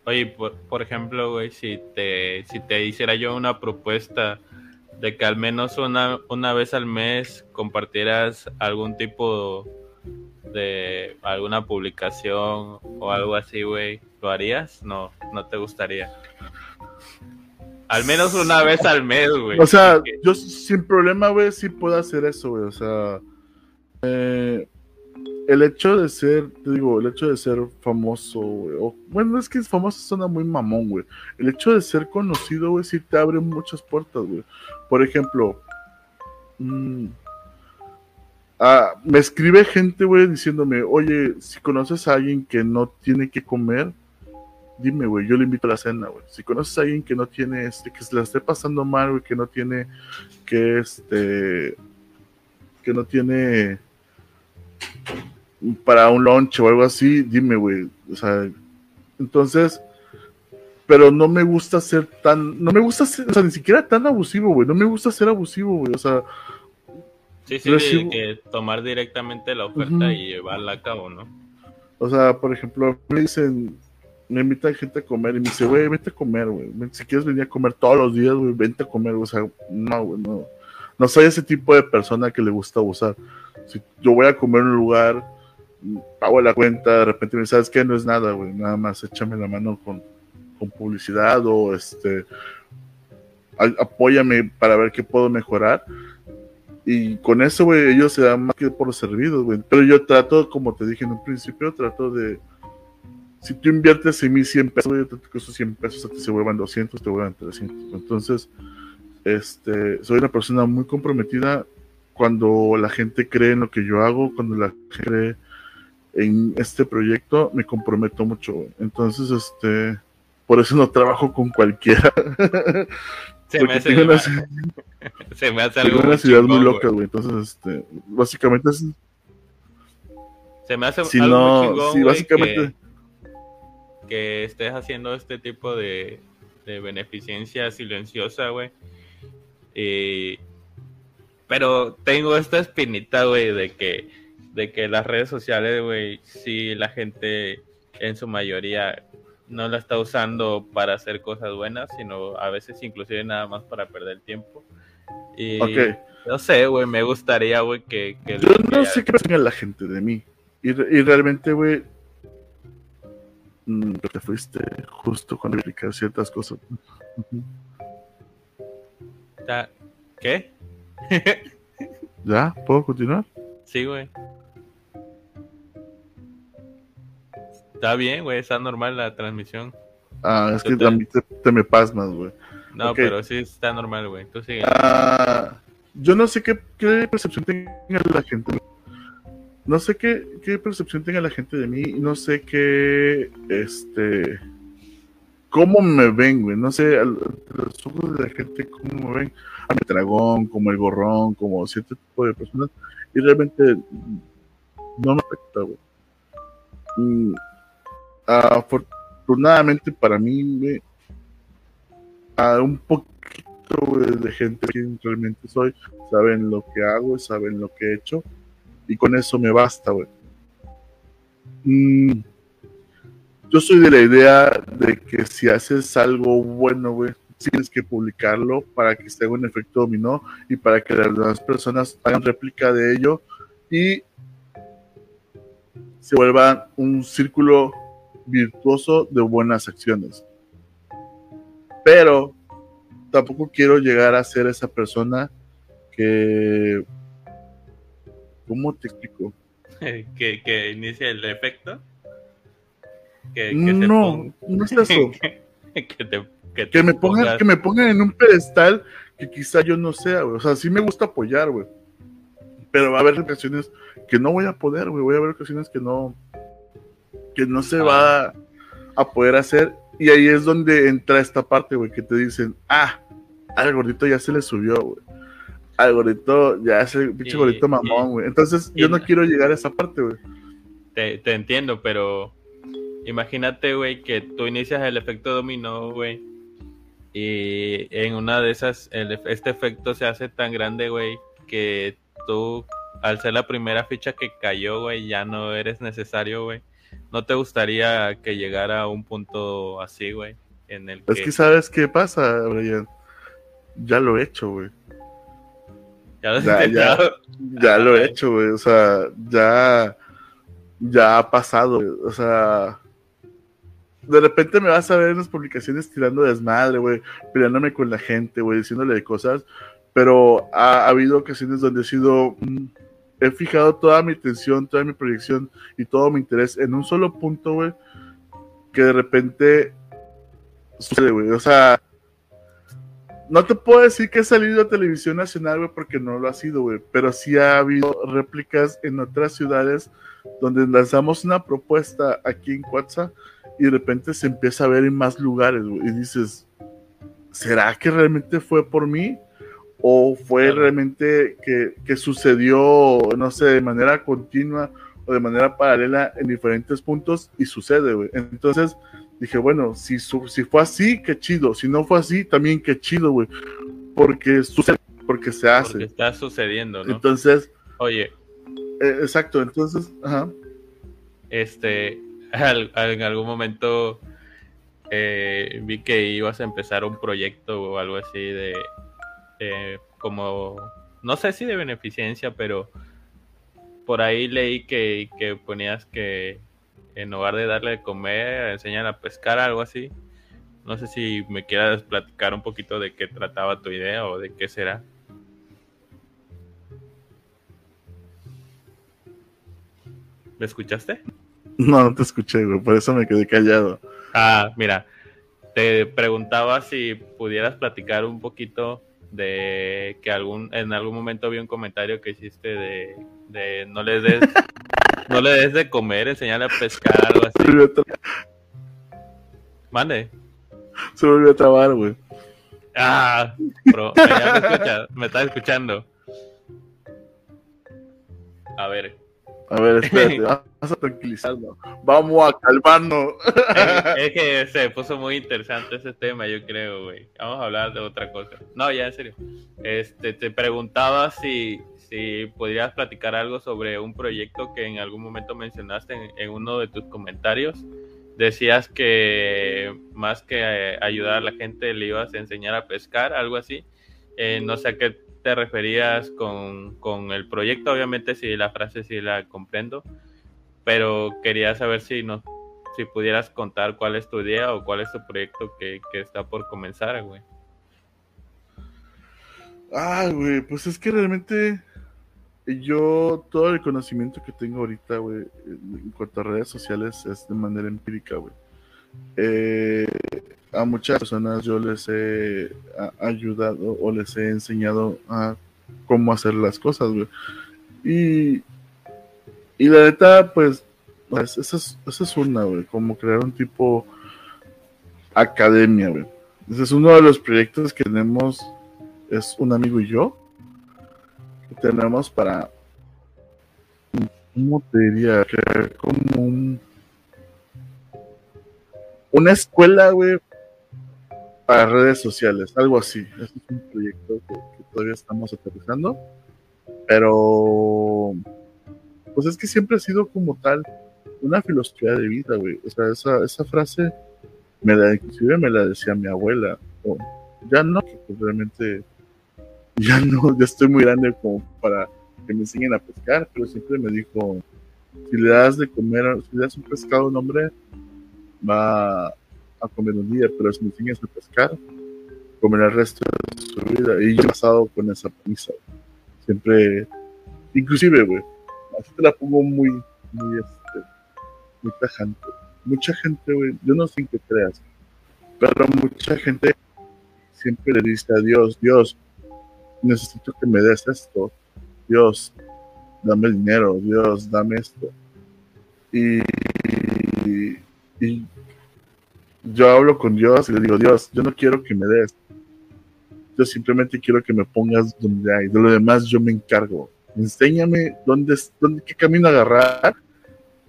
Oye, por, por ejemplo, güey, si te, si te hiciera yo una propuesta de que al menos una, una vez al mes compartieras algún tipo de alguna publicación o algo así, güey, ¿lo harías? No, no te gustaría. Al menos una vez al mes, güey. O sea, yo sin problema, güey, sí puedo hacer eso, güey. O sea, eh, el hecho de ser, te digo, el hecho de ser famoso, güey. o- bueno, es que famoso suena muy mamón, güey. El hecho de ser conocido, güey, sí te abre muchas puertas, güey. Por ejemplo, mm, ah, me escribe gente, güey, diciéndome, oye, si conoces a alguien que no tiene que comer, dime, güey, yo le invito a la cena, güey. Si conoces a alguien que no tiene, este, que se la esté pasando mal, güey, que no tiene, que este, que no tiene para un lunch o algo así, dime, güey. O sea, entonces, pero no me gusta ser tan, no me gusta ser, o sea, ni siquiera tan abusivo, güey. No me gusta ser abusivo, güey. O sea, sí, sí, recibo- que tomar directamente la oferta y llevarla a cabo, ¿no? O sea, por ejemplo, me dicen, me invitan gente a comer y me dice, güey, vente a comer, güey. Si quieres venir a comer todos los días, güey, vente a comer. O sea, no, güey, no. No soy ese tipo de persona que le gusta abusar. Si yo voy a comer en un lugar, pago la cuenta, de repente me dice, ¿sabes qué? No es nada, güey. Nada más échame la mano con, con publicidad o este, a- apóyame para ver qué puedo mejorar. Y con eso, güey, ellos se dan más que por servidos, güey. Pero yo trato, como te dije en un principio, trato de. Si tú inviertes en mí 100 pesos, yo trato que esos 100 pesos a ti se vuelvan 200, te vuelvan 300. Entonces, este, soy una persona muy comprometida cuando la gente cree en lo que yo hago, cuando la gente cree en este proyecto, me comprometo mucho. Entonces, este, por eso no trabajo con cualquiera. <laughs> <laughs> Se me hace, una, se me hace algo una ciudad muy loca, güey. Entonces, este, básicamente es, Se me hace Si algo no, muy chingón, sí, básicamente- que, que estés haciendo este tipo de, de beneficencia silenciosa, güey. Y pero tengo esta espinita, güey, de que, de que las redes sociales, güey, sí la gente en su mayoría no la está usando para hacer cosas buenas, sino a veces inclusive nada más para perder tiempo. Y no sé, güey, me gustaría, güey, que, Yo no sé qué piensa la gente de mí. Y, y realmente, güey, mm, te fuiste justo cuando explicar ciertas cosas. ¿Qué? <laughs> ¿Ya? ¿Puedo continuar? Sí, güey. Está bien, güey, está normal la transmisión. Ah, es que también te, me pasmas, güey. No, pero sí está normal, güey. Tú sigue. Ah, yo no sé qué, qué, percepción tenga la gente. No sé qué, qué percepción tenga la gente de mí. No sé qué, este, cómo me ven, güey. No sé, a los ojos de la gente, cómo me ven. A mi dragón, como el gorrón, como cierto tipo de personas. Y realmente no me afecta, güey. Y afortunadamente para mí, a un poquito de gente que realmente soy, saben lo que hago, saben lo que he hecho, y con eso me basta, güey. Mm, yo soy de la idea de que si haces algo bueno, güey, tienes que publicarlo para que se haga un efecto dominó y para que las demás personas hagan réplica de ello y se vuelva un círculo virtuoso de buenas acciones. Pero tampoco quiero llegar a ser esa persona que... ¿Cómo te explico? <laughs> que, que inicia el efecto. Que, no, no es eso. <laughs> que, me pongan, que me pongan en un pedestal que quizá yo no sea, O sea, sí me gusta apoyar, güey. Pero va a haber ocasiones que no voy a poder, güey. Voy a haber ocasiones que no, que no se va a poder hacer. Y ahí es donde entra esta parte, güey, que te dicen, ah, al gordito ya se le subió, güey. Al gordito, ya ese pinche gordito mamón, güey. Entonces, yo no quiero llegar a esa parte, güey. Te, te entiendo, pero imagínate, güey, que tú inicias el efecto dominó, güey. Y en una de esas, este efecto se hace tan grande, güey, que tú, al ser la primera ficha que cayó, güey, ya no eres necesario, güey. ¿No te gustaría que llegara a un punto así, güey? En el Es que sabes qué pasa, Brian. Ya lo he hecho, güey. Ya lo, ya, ya, lo he hecho, güey. O sea, ya, ya ha pasado. O sea, de repente me vas a ver en las publicaciones tirando desmadre, güey, peleándome con la gente, güey, diciéndole cosas. Pero ha, ha habido ocasiones donde he sido he fijado toda mi atención, toda mi proyección y todo mi interés en un solo punto, güey, que de repente sucede, güey. O sea, no te puedo decir que ha salido a televisión nacional, güey, porque no lo ha sido, güey, pero sí ha habido réplicas en otras ciudades donde lanzamos una propuesta aquí en Cuatza y de repente se empieza a ver en más lugares, güey, y dices, ¿será que realmente fue por mí? O fue realmente que, sucedió, no sé, de manera continua o de manera paralela en diferentes puntos y sucede, güey. Entonces dije, bueno, si, si fue así, qué chido. Si no fue así, también qué chido, güey. Porque sucede, porque se hace. Porque está sucediendo, ¿no? Entonces, oye. Eh, exacto, entonces, ajá. Este, en algún momento eh, vi que ibas a empezar un proyecto o algo así de eh, como, no sé si de beneficencia, pero por ahí leí que, ponías que en lugar de darle de comer, enseñan a pescar, algo así. No sé si me quieras platicar un poquito de qué trataba tu idea o de qué será. ¿Me escuchaste? No, no te escuché, güey, por eso me quedé callado. Ah, mira, te preguntaba si pudieras platicar un poquito de que algún en algún momento vi un comentario que hiciste de, de no le des <laughs> no le des de comer, enseñarle a pescar algo así. Mande. Se volvió a trabar, güey. Ah, pero me, me está escuchando. A ver, A ver, espérate, <laughs> vamos a tranquilizarnos. Vamos a calmarnos. Es, <laughs> que se puso muy interesante ese tema, yo creo, güey. Vamos a hablar de otra cosa. No, ya en serio. Este, te preguntaba si, si podrías platicar algo sobre un proyecto que en algún momento mencionaste en, uno de tus comentarios. Decías que más que eh, ayudar a la gente le ibas a enseñar a pescar, algo así. Eh, no sé a qué te referías con, con, el proyecto, obviamente si la frase sí la comprendo, pero quería saber si no, si pudieras contar cuál es tu idea o cuál es tu proyecto que, que está por comenzar, güey. Ah, güey, pues es que realmente yo todo el conocimiento que tengo ahorita, güey, en cuanto a redes sociales es de manera empírica, güey. Eh, a muchas personas yo les he ayudado o les he enseñado a cómo hacer las cosas, güey. Y, y la neta, pues, pues esa, es, esa es una, güey, como crear un tipo academia, güey. Ese es uno de los proyectos que tenemos, es un amigo y yo, tenemos para, ¿cómo te diría? Crear como un, una escuela, güey, para redes sociales, algo así. es un proyecto que, todavía estamos aterrizando, pero pues es que siempre ha sido como tal una filosofía de vida, güey. O sea, esa, esa frase me la, inclusive me la decía mi abuela. O, ya no, pues realmente ya no, ya estoy muy grande como para que me enseñen a pescar, pero siempre me dijo, si le das de comer, si le das un pescado a un hombre, va a comer un día, pero si me enseñas a pescar, comer el resto de su vida. Y yo he pasado con esa premisa. Siempre, inclusive, güey, así te la pongo muy, muy, este, muy tajante. Mucha gente, güey, yo no sé en qué creas, pero mucha gente siempre le dice a Dios, Dios, necesito que me des esto. Dios, dame dinero. Dios, dame esto. Y, y yo hablo con Dios y le digo, Dios, yo no quiero que me des. Yo simplemente quiero que me pongas donde hay. De lo demás yo me encargo. Enséñame dónde, dónde qué camino agarrar.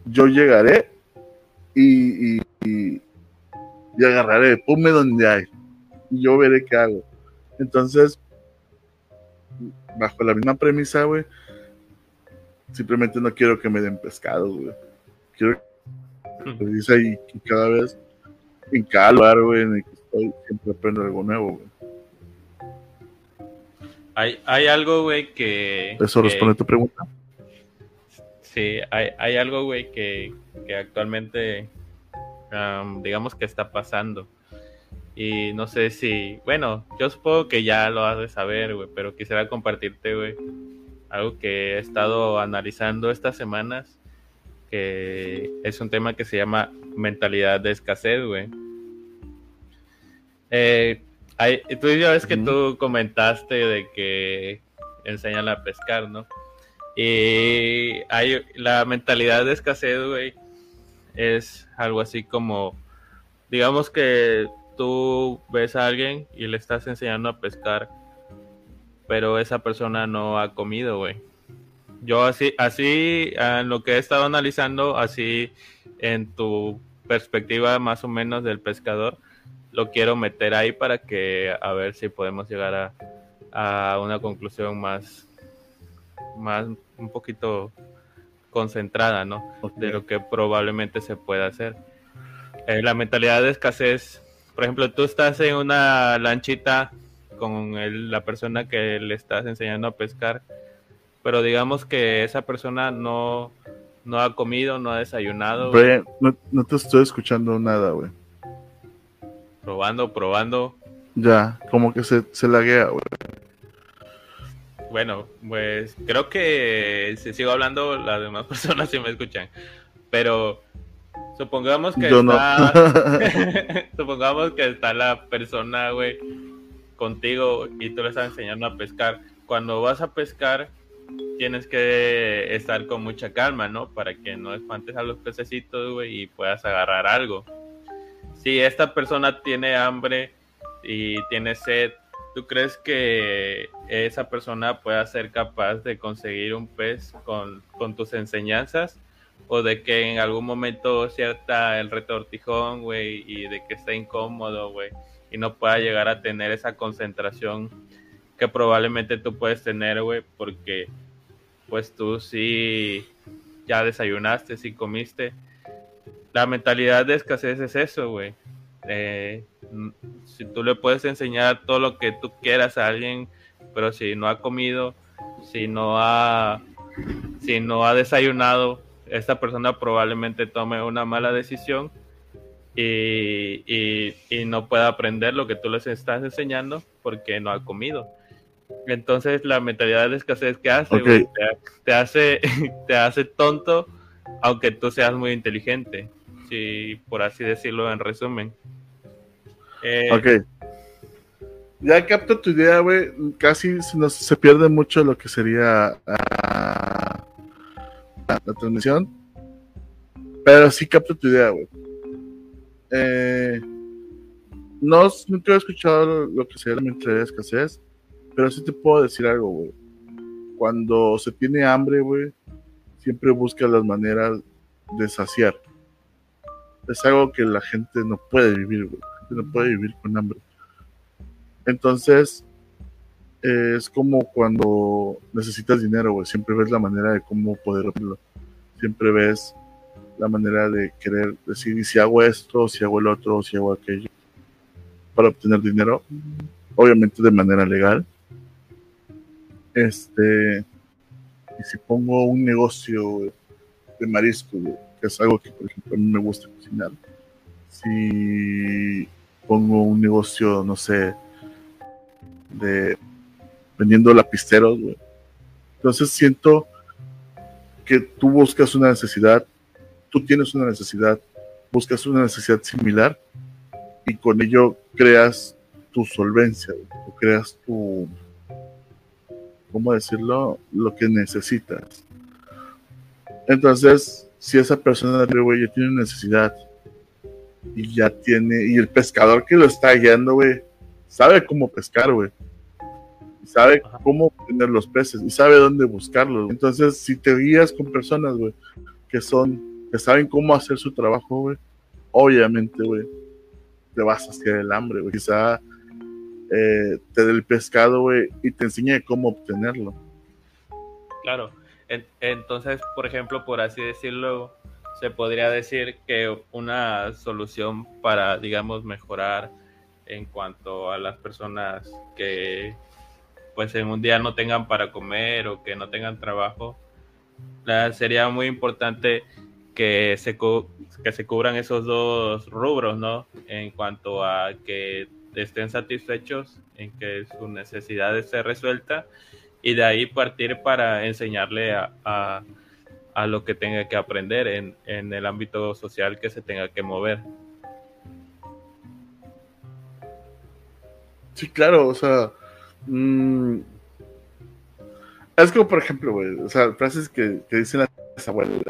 Yo llegaré y, y, agarraré. Ponme donde hay. Y yo veré qué hago. Entonces, bajo la misma premisa, güey, simplemente no quiero que me den pescado, güey. Quiero que dice ahí cada vez en cada lugar, güey, en el que estoy, siempre aprendo algo nuevo, güey. Hay, hay algo, güey, que... ¿Eso responde a tu pregunta? Sí, hay, hay algo, güey, que, que actualmente, digamos que está pasando. Y no sé si, bueno, yo supongo que ya lo has de saber, güey, pero quisiera compartirte, güey, algo que he estado analizando estas semanas, que es un tema que se llama mentalidad de escasez, güey. Eh, tú ya ves que tú comentaste de que enseñan a pescar, ¿no? Y hay la mentalidad de escasez, güey, es algo así como, digamos que tú ves a alguien y le estás enseñando a pescar, pero esa persona no ha comido, güey. Yo así, así, en lo que he estado analizando, así en tu perspectiva más o menos del pescador, lo quiero meter ahí para que a ver si podemos llegar a, a una conclusión más, más un poquito concentrada, ¿no? De lo que probablemente se pueda hacer. Eh, la mentalidad de escasez, por ejemplo, tú estás en una lanchita con la persona que le estás enseñando a pescar, pero digamos que esa persona no, no ha comido, no ha desayunado. no, te estoy escuchando nada, güey. Probando, probando. Ya, como que se, se laguea, güey. Bueno, pues creo que si sigo hablando, las demás <laughs> personas sí me escuchan. Pero supongamos que está. <laughs> supongamos que está la persona, güey, contigo y tú le estás enseñando a pescar. Cuando vas a pescar, tienes que estar con mucha calma, ¿no? Para que no espantes a los pececitos, güey, y puedas agarrar algo. Si esta persona tiene hambre y tiene sed, ¿tú crees que esa persona pueda ser capaz de conseguir un pez con, tus enseñanzas? ¿O de que en algún momento cierta el retortijón, güey, y de que está incómodo, güey, y no pueda llegar a tener esa concentración que probablemente tú puedes tener, güey, porque pues tú sí ya desayunaste, sí comiste. La mentalidad de escasez es eso, güey. Eh, si tú le puedes enseñar todo lo que tú quieras a alguien, pero si no ha comido, si no ha, si no ha desayunado, esta persona probablemente tome una mala decisión y, y, no pueda aprender lo que tú les estás enseñando porque no ha comido. Entonces la mentalidad de escasez que hace, te, hace, <laughs> te hace tonto, aunque tú seas muy inteligente, si por así decirlo en resumen. Eh, ok. Ya capto tu idea, güey. Casi se, nos, se pierde mucho lo que sería ah, la, transmisión. Pero sí capto tu idea, güey. Eh, no, nunca he escuchado lo que sería la mentalidad de escasez. Pero sí te puedo decir algo, güey. Cuando se tiene hambre, güey, siempre busca las maneras de saciar. Es algo que la gente no puede vivir, güey. La gente no puede vivir con hambre. Entonces, es como cuando necesitas dinero, güey. Siempre ves la manera de cómo poder. Siempre ves la manera de querer decir, y si hago esto, si hago el otro, si hago aquello, para obtener dinero, obviamente de manera legal. Este, y si pongo un negocio de marisco, que es algo que, por ejemplo, a mí me gusta cocinar, si pongo un negocio, no sé, de vendiendo lapisteros, entonces siento que tú buscas una necesidad, tú tienes una necesidad, buscas una necesidad similar y con ello creas tu solvencia, creas tu, ¿cómo decirlo? Lo que necesitas. Entonces, si esa persona, güey, ya tiene necesidad y ya tiene, y el pescador que lo está guiando, güey, sabe cómo pescar, güey. Sabe cómo tener los peces y sabe dónde buscarlos. Entonces, si te guías con personas, güey, que son, que saben cómo hacer su trabajo, güey, obviamente, güey, te vas a hacer el hambre, güey. Quizá eh, te dé el pescado, y te enseñe cómo obtenerlo. Claro. entonces, por ejemplo, por así decirlo, se podría decir que una solución para, digamos, mejorar en cuanto a las personas que pues en un día no tengan para comer o que no tengan trabajo, sería muy importante que se, que se cubran esos dos rubros, ¿no? En cuanto a que estén satisfechos en que su necesidad esté resuelta y de ahí partir para enseñarle a, a, lo que tenga que aprender en, en, el ámbito social que se tenga que mover. Sí, claro, o sea, mmm, es como, por ejemplo, güey, o sea, frases que, que dicen las abuelas,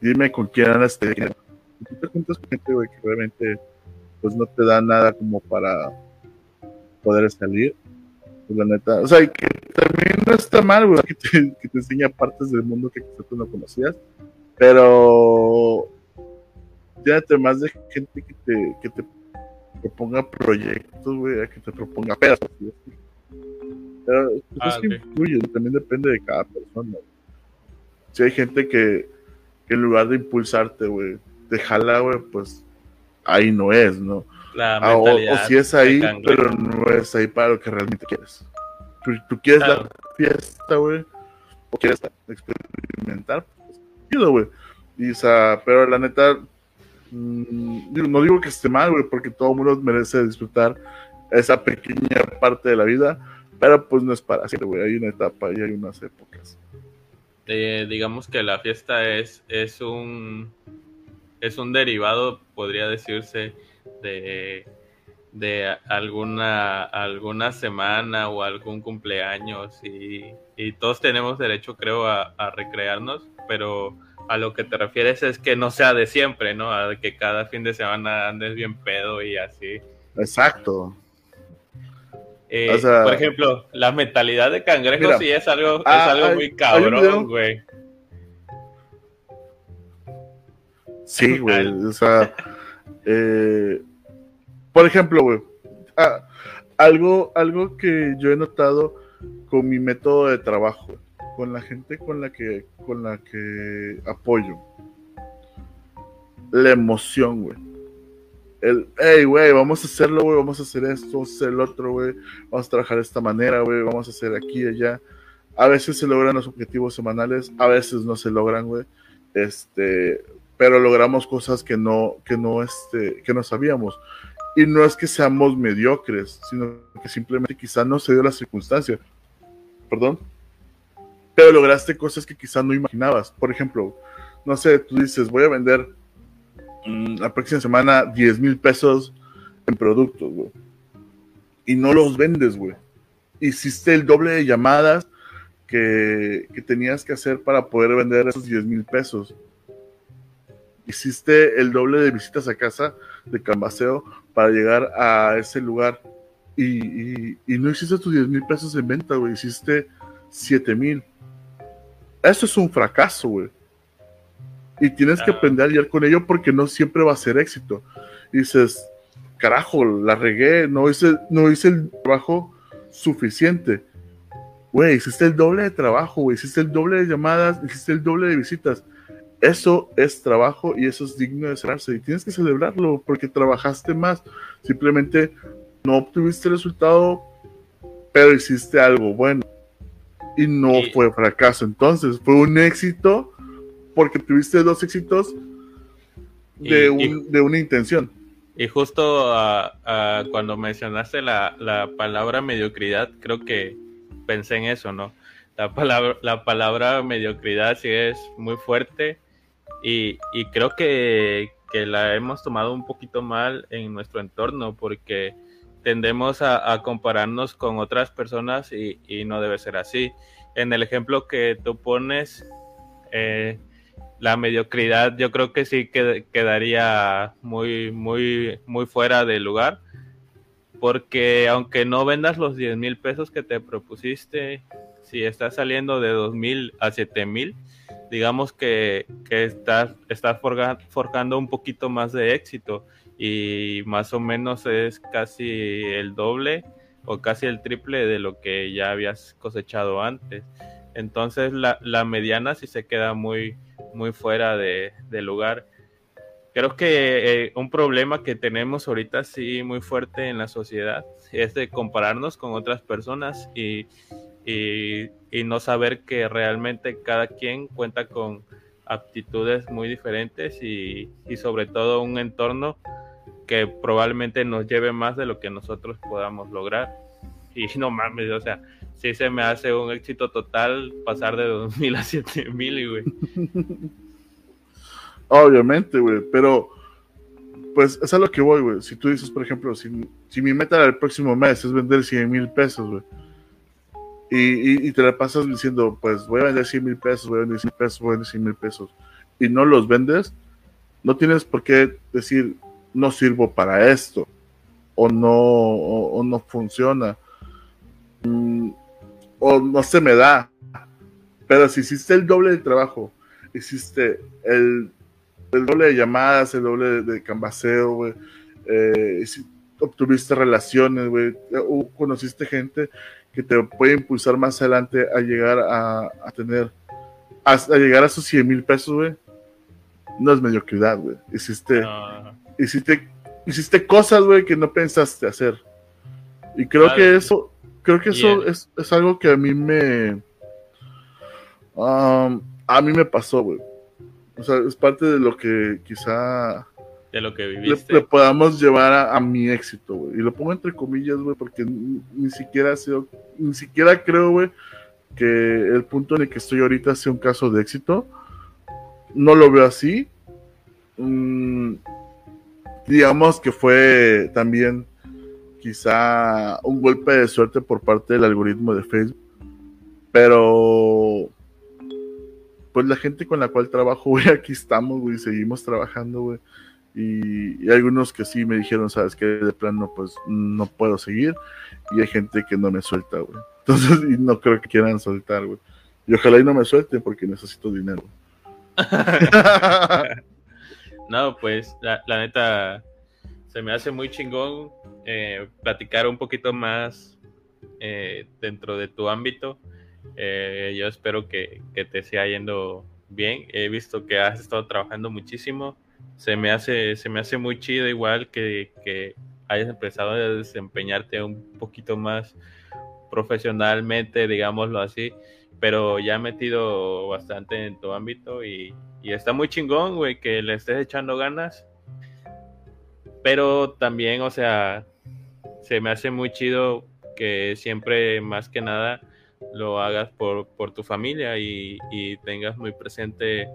Dime con quién andas, te te juntas con gente, güey, que realmente pues no te da nada como para poder salir. Pues la neta, o sea, que también no está mal, güey, que te, que te enseña partes del mundo que quizás tú no conocías, pero llénate más de gente que te, que te proponga proyectos, güey, que te proponga pedazos. Pero pues, ah, es que influye, también depende de cada persona. Si hay gente que, que en lugar de impulsarte, güey, te jala, güey, pues ahí no es, ¿no? Ah, o, si es ahí, pero no es ahí para lo que realmente quieres. Tú, quieres la fiesta, güey, o quieres experimentar, pues, güey. Y, o sea, pero la neta, mm, no digo que esté mal, güey, porque todo el mundo merece disfrutar esa pequeña parte de la vida, pero pues no es para siempre, güey. Hay una etapa y hay unas épocas. digamos que la fiesta es, es un es un derivado, podría decirse, de, de alguna, alguna semana o algún cumpleaños y, todos tenemos derecho, creo, a, recrearnos, pero a lo que te refieres es que no sea de siempre, ¿no? A que cada fin de semana andes bien pedo y así. Exacto. Eh, por ejemplo, la mentalidad de cangrejo sí es algo, es ah, algo muy cabrón, güey. Sí, <laughs> güey. o sea, eh, por ejemplo, güey. Ah, algo, algo que yo he notado con mi método de trabajo, con la gente con la que, con la que apoyo. La emoción, güey. El, hey, güey, vamos a hacerlo, güey, vamos a hacer esto, vamos a hacer el otro, güey, vamos a trabajar de esta manera, güey, vamos a hacer aquí y allá. A veces se logran los objetivos semanales, a veces no se logran, güey. Este, pero logramos cosas que no, que no, este, que no sabíamos. Y no es que seamos mediocres, sino que simplemente quizá no se dio la circunstancia. Perdón. Pero lograste cosas que quizá no imaginabas. Por ejemplo, no sé, tú dices, voy a vender mm, la próxima semana 10 mil pesos en productos, güey. Y no los vendes, güey. Hiciste el doble de llamadas que, que tenías que hacer para poder vender esos 10 mil pesos hiciste el doble de visitas a casa de Cambaseo para llegar a ese lugar y, no hiciste tus 10 mil pesos en venta, güey, hiciste 7 mil. Eso es un fracaso, güey. Y tienes que aprender a lidiar con ello porque no siempre va a ser éxito. dices, carajo, la regué, no hice, no hice el trabajo suficiente. Güey, hiciste el doble de trabajo, güey, hiciste el doble de llamadas, hiciste el doble de visitas eso es trabajo y eso es digno de cerrarse. Y tienes que celebrarlo porque trabajaste más. Simplemente no obtuviste el resultado, pero hiciste algo bueno. Y no fue fracaso. Entonces, fue un éxito porque tuviste dos éxitos de, una intención. Y justo cuando mencionaste la, la palabra mediocridad, creo que pensé en eso, ¿no? La palabra, la palabra mediocridad sí es muy fuerte y, creo que, la hemos tomado un poquito mal en nuestro entorno porque tendemos a, compararnos con otras personas y, no debe ser así. En el ejemplo que tú pones, eh, la mediocridad yo creo que sí quedaría muy, muy, muy fuera de lugar. Porque aunque no vendas los 10 mil pesos que te propusiste, si estás saliendo de 2 mil a 7 mil, digamos que, que estás, forjando un poquito más de éxito y más o menos es casi el doble o casi el triple de lo que ya habías cosechado antes. Entonces la, mediana sí se queda muy, muy fuera de, lugar. Creo que eh, un problema que tenemos ahorita sí muy fuerte en la sociedad es de compararnos con otras personas y, y, no saber que realmente cada quien cuenta con aptitudes muy diferentes y, sobre todo un entorno que probablemente nos lleve más de lo que nosotros podamos lograr. Y <laughs> no mames, o sea, sí se me hace un éxito total pasar de 2000 a 7000, güey. <laughs> Obviamente, güey, pero pues es a lo que voy, güey. Si tú dices, por ejemplo, si, si mi meta del próximo mes es vender 100 mil pesos, güey, y, te la pasas diciendo, pues voy a vender 100 mil pesos, voy a vender 100 pesos, voy a vender 100 mil pesos, y no los vendes, no tienes por qué decir, no sirvo para esto, o no, o, no funciona, mm, o no se me da. Pero si hiciste el doble de trabajo, hiciste el, el doble de llamadas, el doble de, de eh, obtuviste relaciones, güey, conociste gente que te puede impulsar más adelante a llegar a, tener, a, llegar a esos 100 mil pesos, güey, no es mediocridad, güey. Hiciste, hiciste, hiciste cosas, güey, que no pensaste hacer. Y creo que eso, creo que eso es, es, algo que a mí me, um, a mí me pasó, güey. O sea, es parte de lo que quizá de lo que viviste. Le, podamos llevar a, mi éxito, güey. Y lo pongo entre comillas, güey, porque ni, siquiera ha sido, ni siquiera creo, güey, que el punto en el que estoy ahorita sea un caso de éxito. No lo veo así. Mm, digamos que fue también quizá un golpe de suerte por parte del algoritmo de Facebook. Pero pues la gente con la cual trabajo, <laughs> güey, aquí estamos, güey, seguimos trabajando, güey Y, y, algunos que sí me dijeron, sabes que de plano pues no puedo seguir. Y hay gente que no me suelta, güey. <laughs> Entonces, y no creo que quieran soltar, güey. Y ojalá y no me suelte porque necesito dinero. <laughs> no, pues la, la, neta se me hace muy chingón eh, platicar un poquito más eh, dentro de tu ámbito. Eh, yo espero que, que, te siga yendo bien. He visto que has estado trabajando muchísimo. Se me hace, se me hace muy chido igual que, que hayas empezado a desempeñarte un poquito más profesionalmente, digámoslo así, pero ya metido bastante en tu ámbito y, y está muy chingón, güey, que le estés echando ganas. Pero también, o sea, se me hace muy chido que siempre, más que nada, lo hagas por, por tu familia y, y, tengas muy presente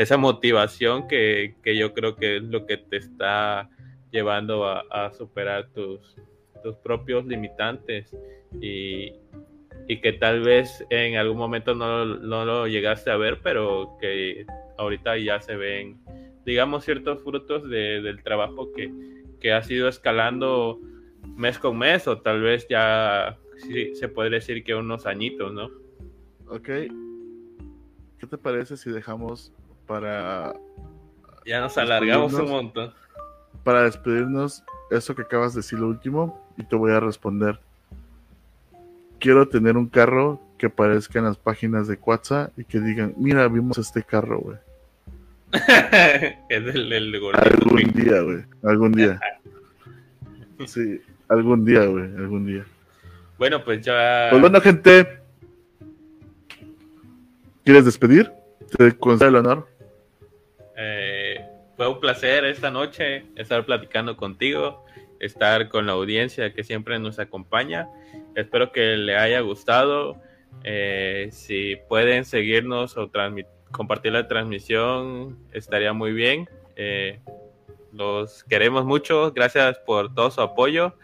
esa motivación que, que, yo creo que es lo que te está llevando a, superar tus, tus propios limitantes y, y, que tal vez en algún momento no, no, lo llegaste a ver, pero que ahorita ya se ven, digamos, ciertos frutos de, del trabajo que, que has ido escalando mes con mes o tal vez ya se puede decir que unos añitos, ¿no? Ok. ¿Qué te parece si dejamos para... Ya nos alargamos un montón. Para despedirnos, eso que acabas de decir lo último, y te voy a responder. Quiero tener un carro que aparezca en las páginas de WhatsApp y que digan, mira, vimos este carro, güey. <laughs> es el, el Algún día, güey. Algún día. sí, algún día, güey. Algún día. Bueno, pues ya. Pues bueno, gente. ¿Quieres despedir? ¿Te concede el honor? Eh, fue un placer esta noche estar platicando contigo, estar con la audiencia que siempre nos acompaña. Espero que le haya gustado. Eh, si pueden seguirnos o compartir la transmisión, estaría muy bien. Eh, los queremos mucho. Gracias por todo su apoyo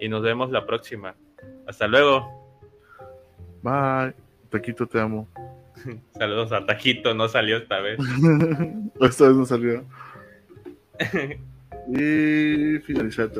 y nos vemos la próxima. Hasta luego. Bye. Taquito, te amo. <laughs> Saludos a Taquito, no salió esta vez. <laughs> esta vez no salió. <laughs> y finalizar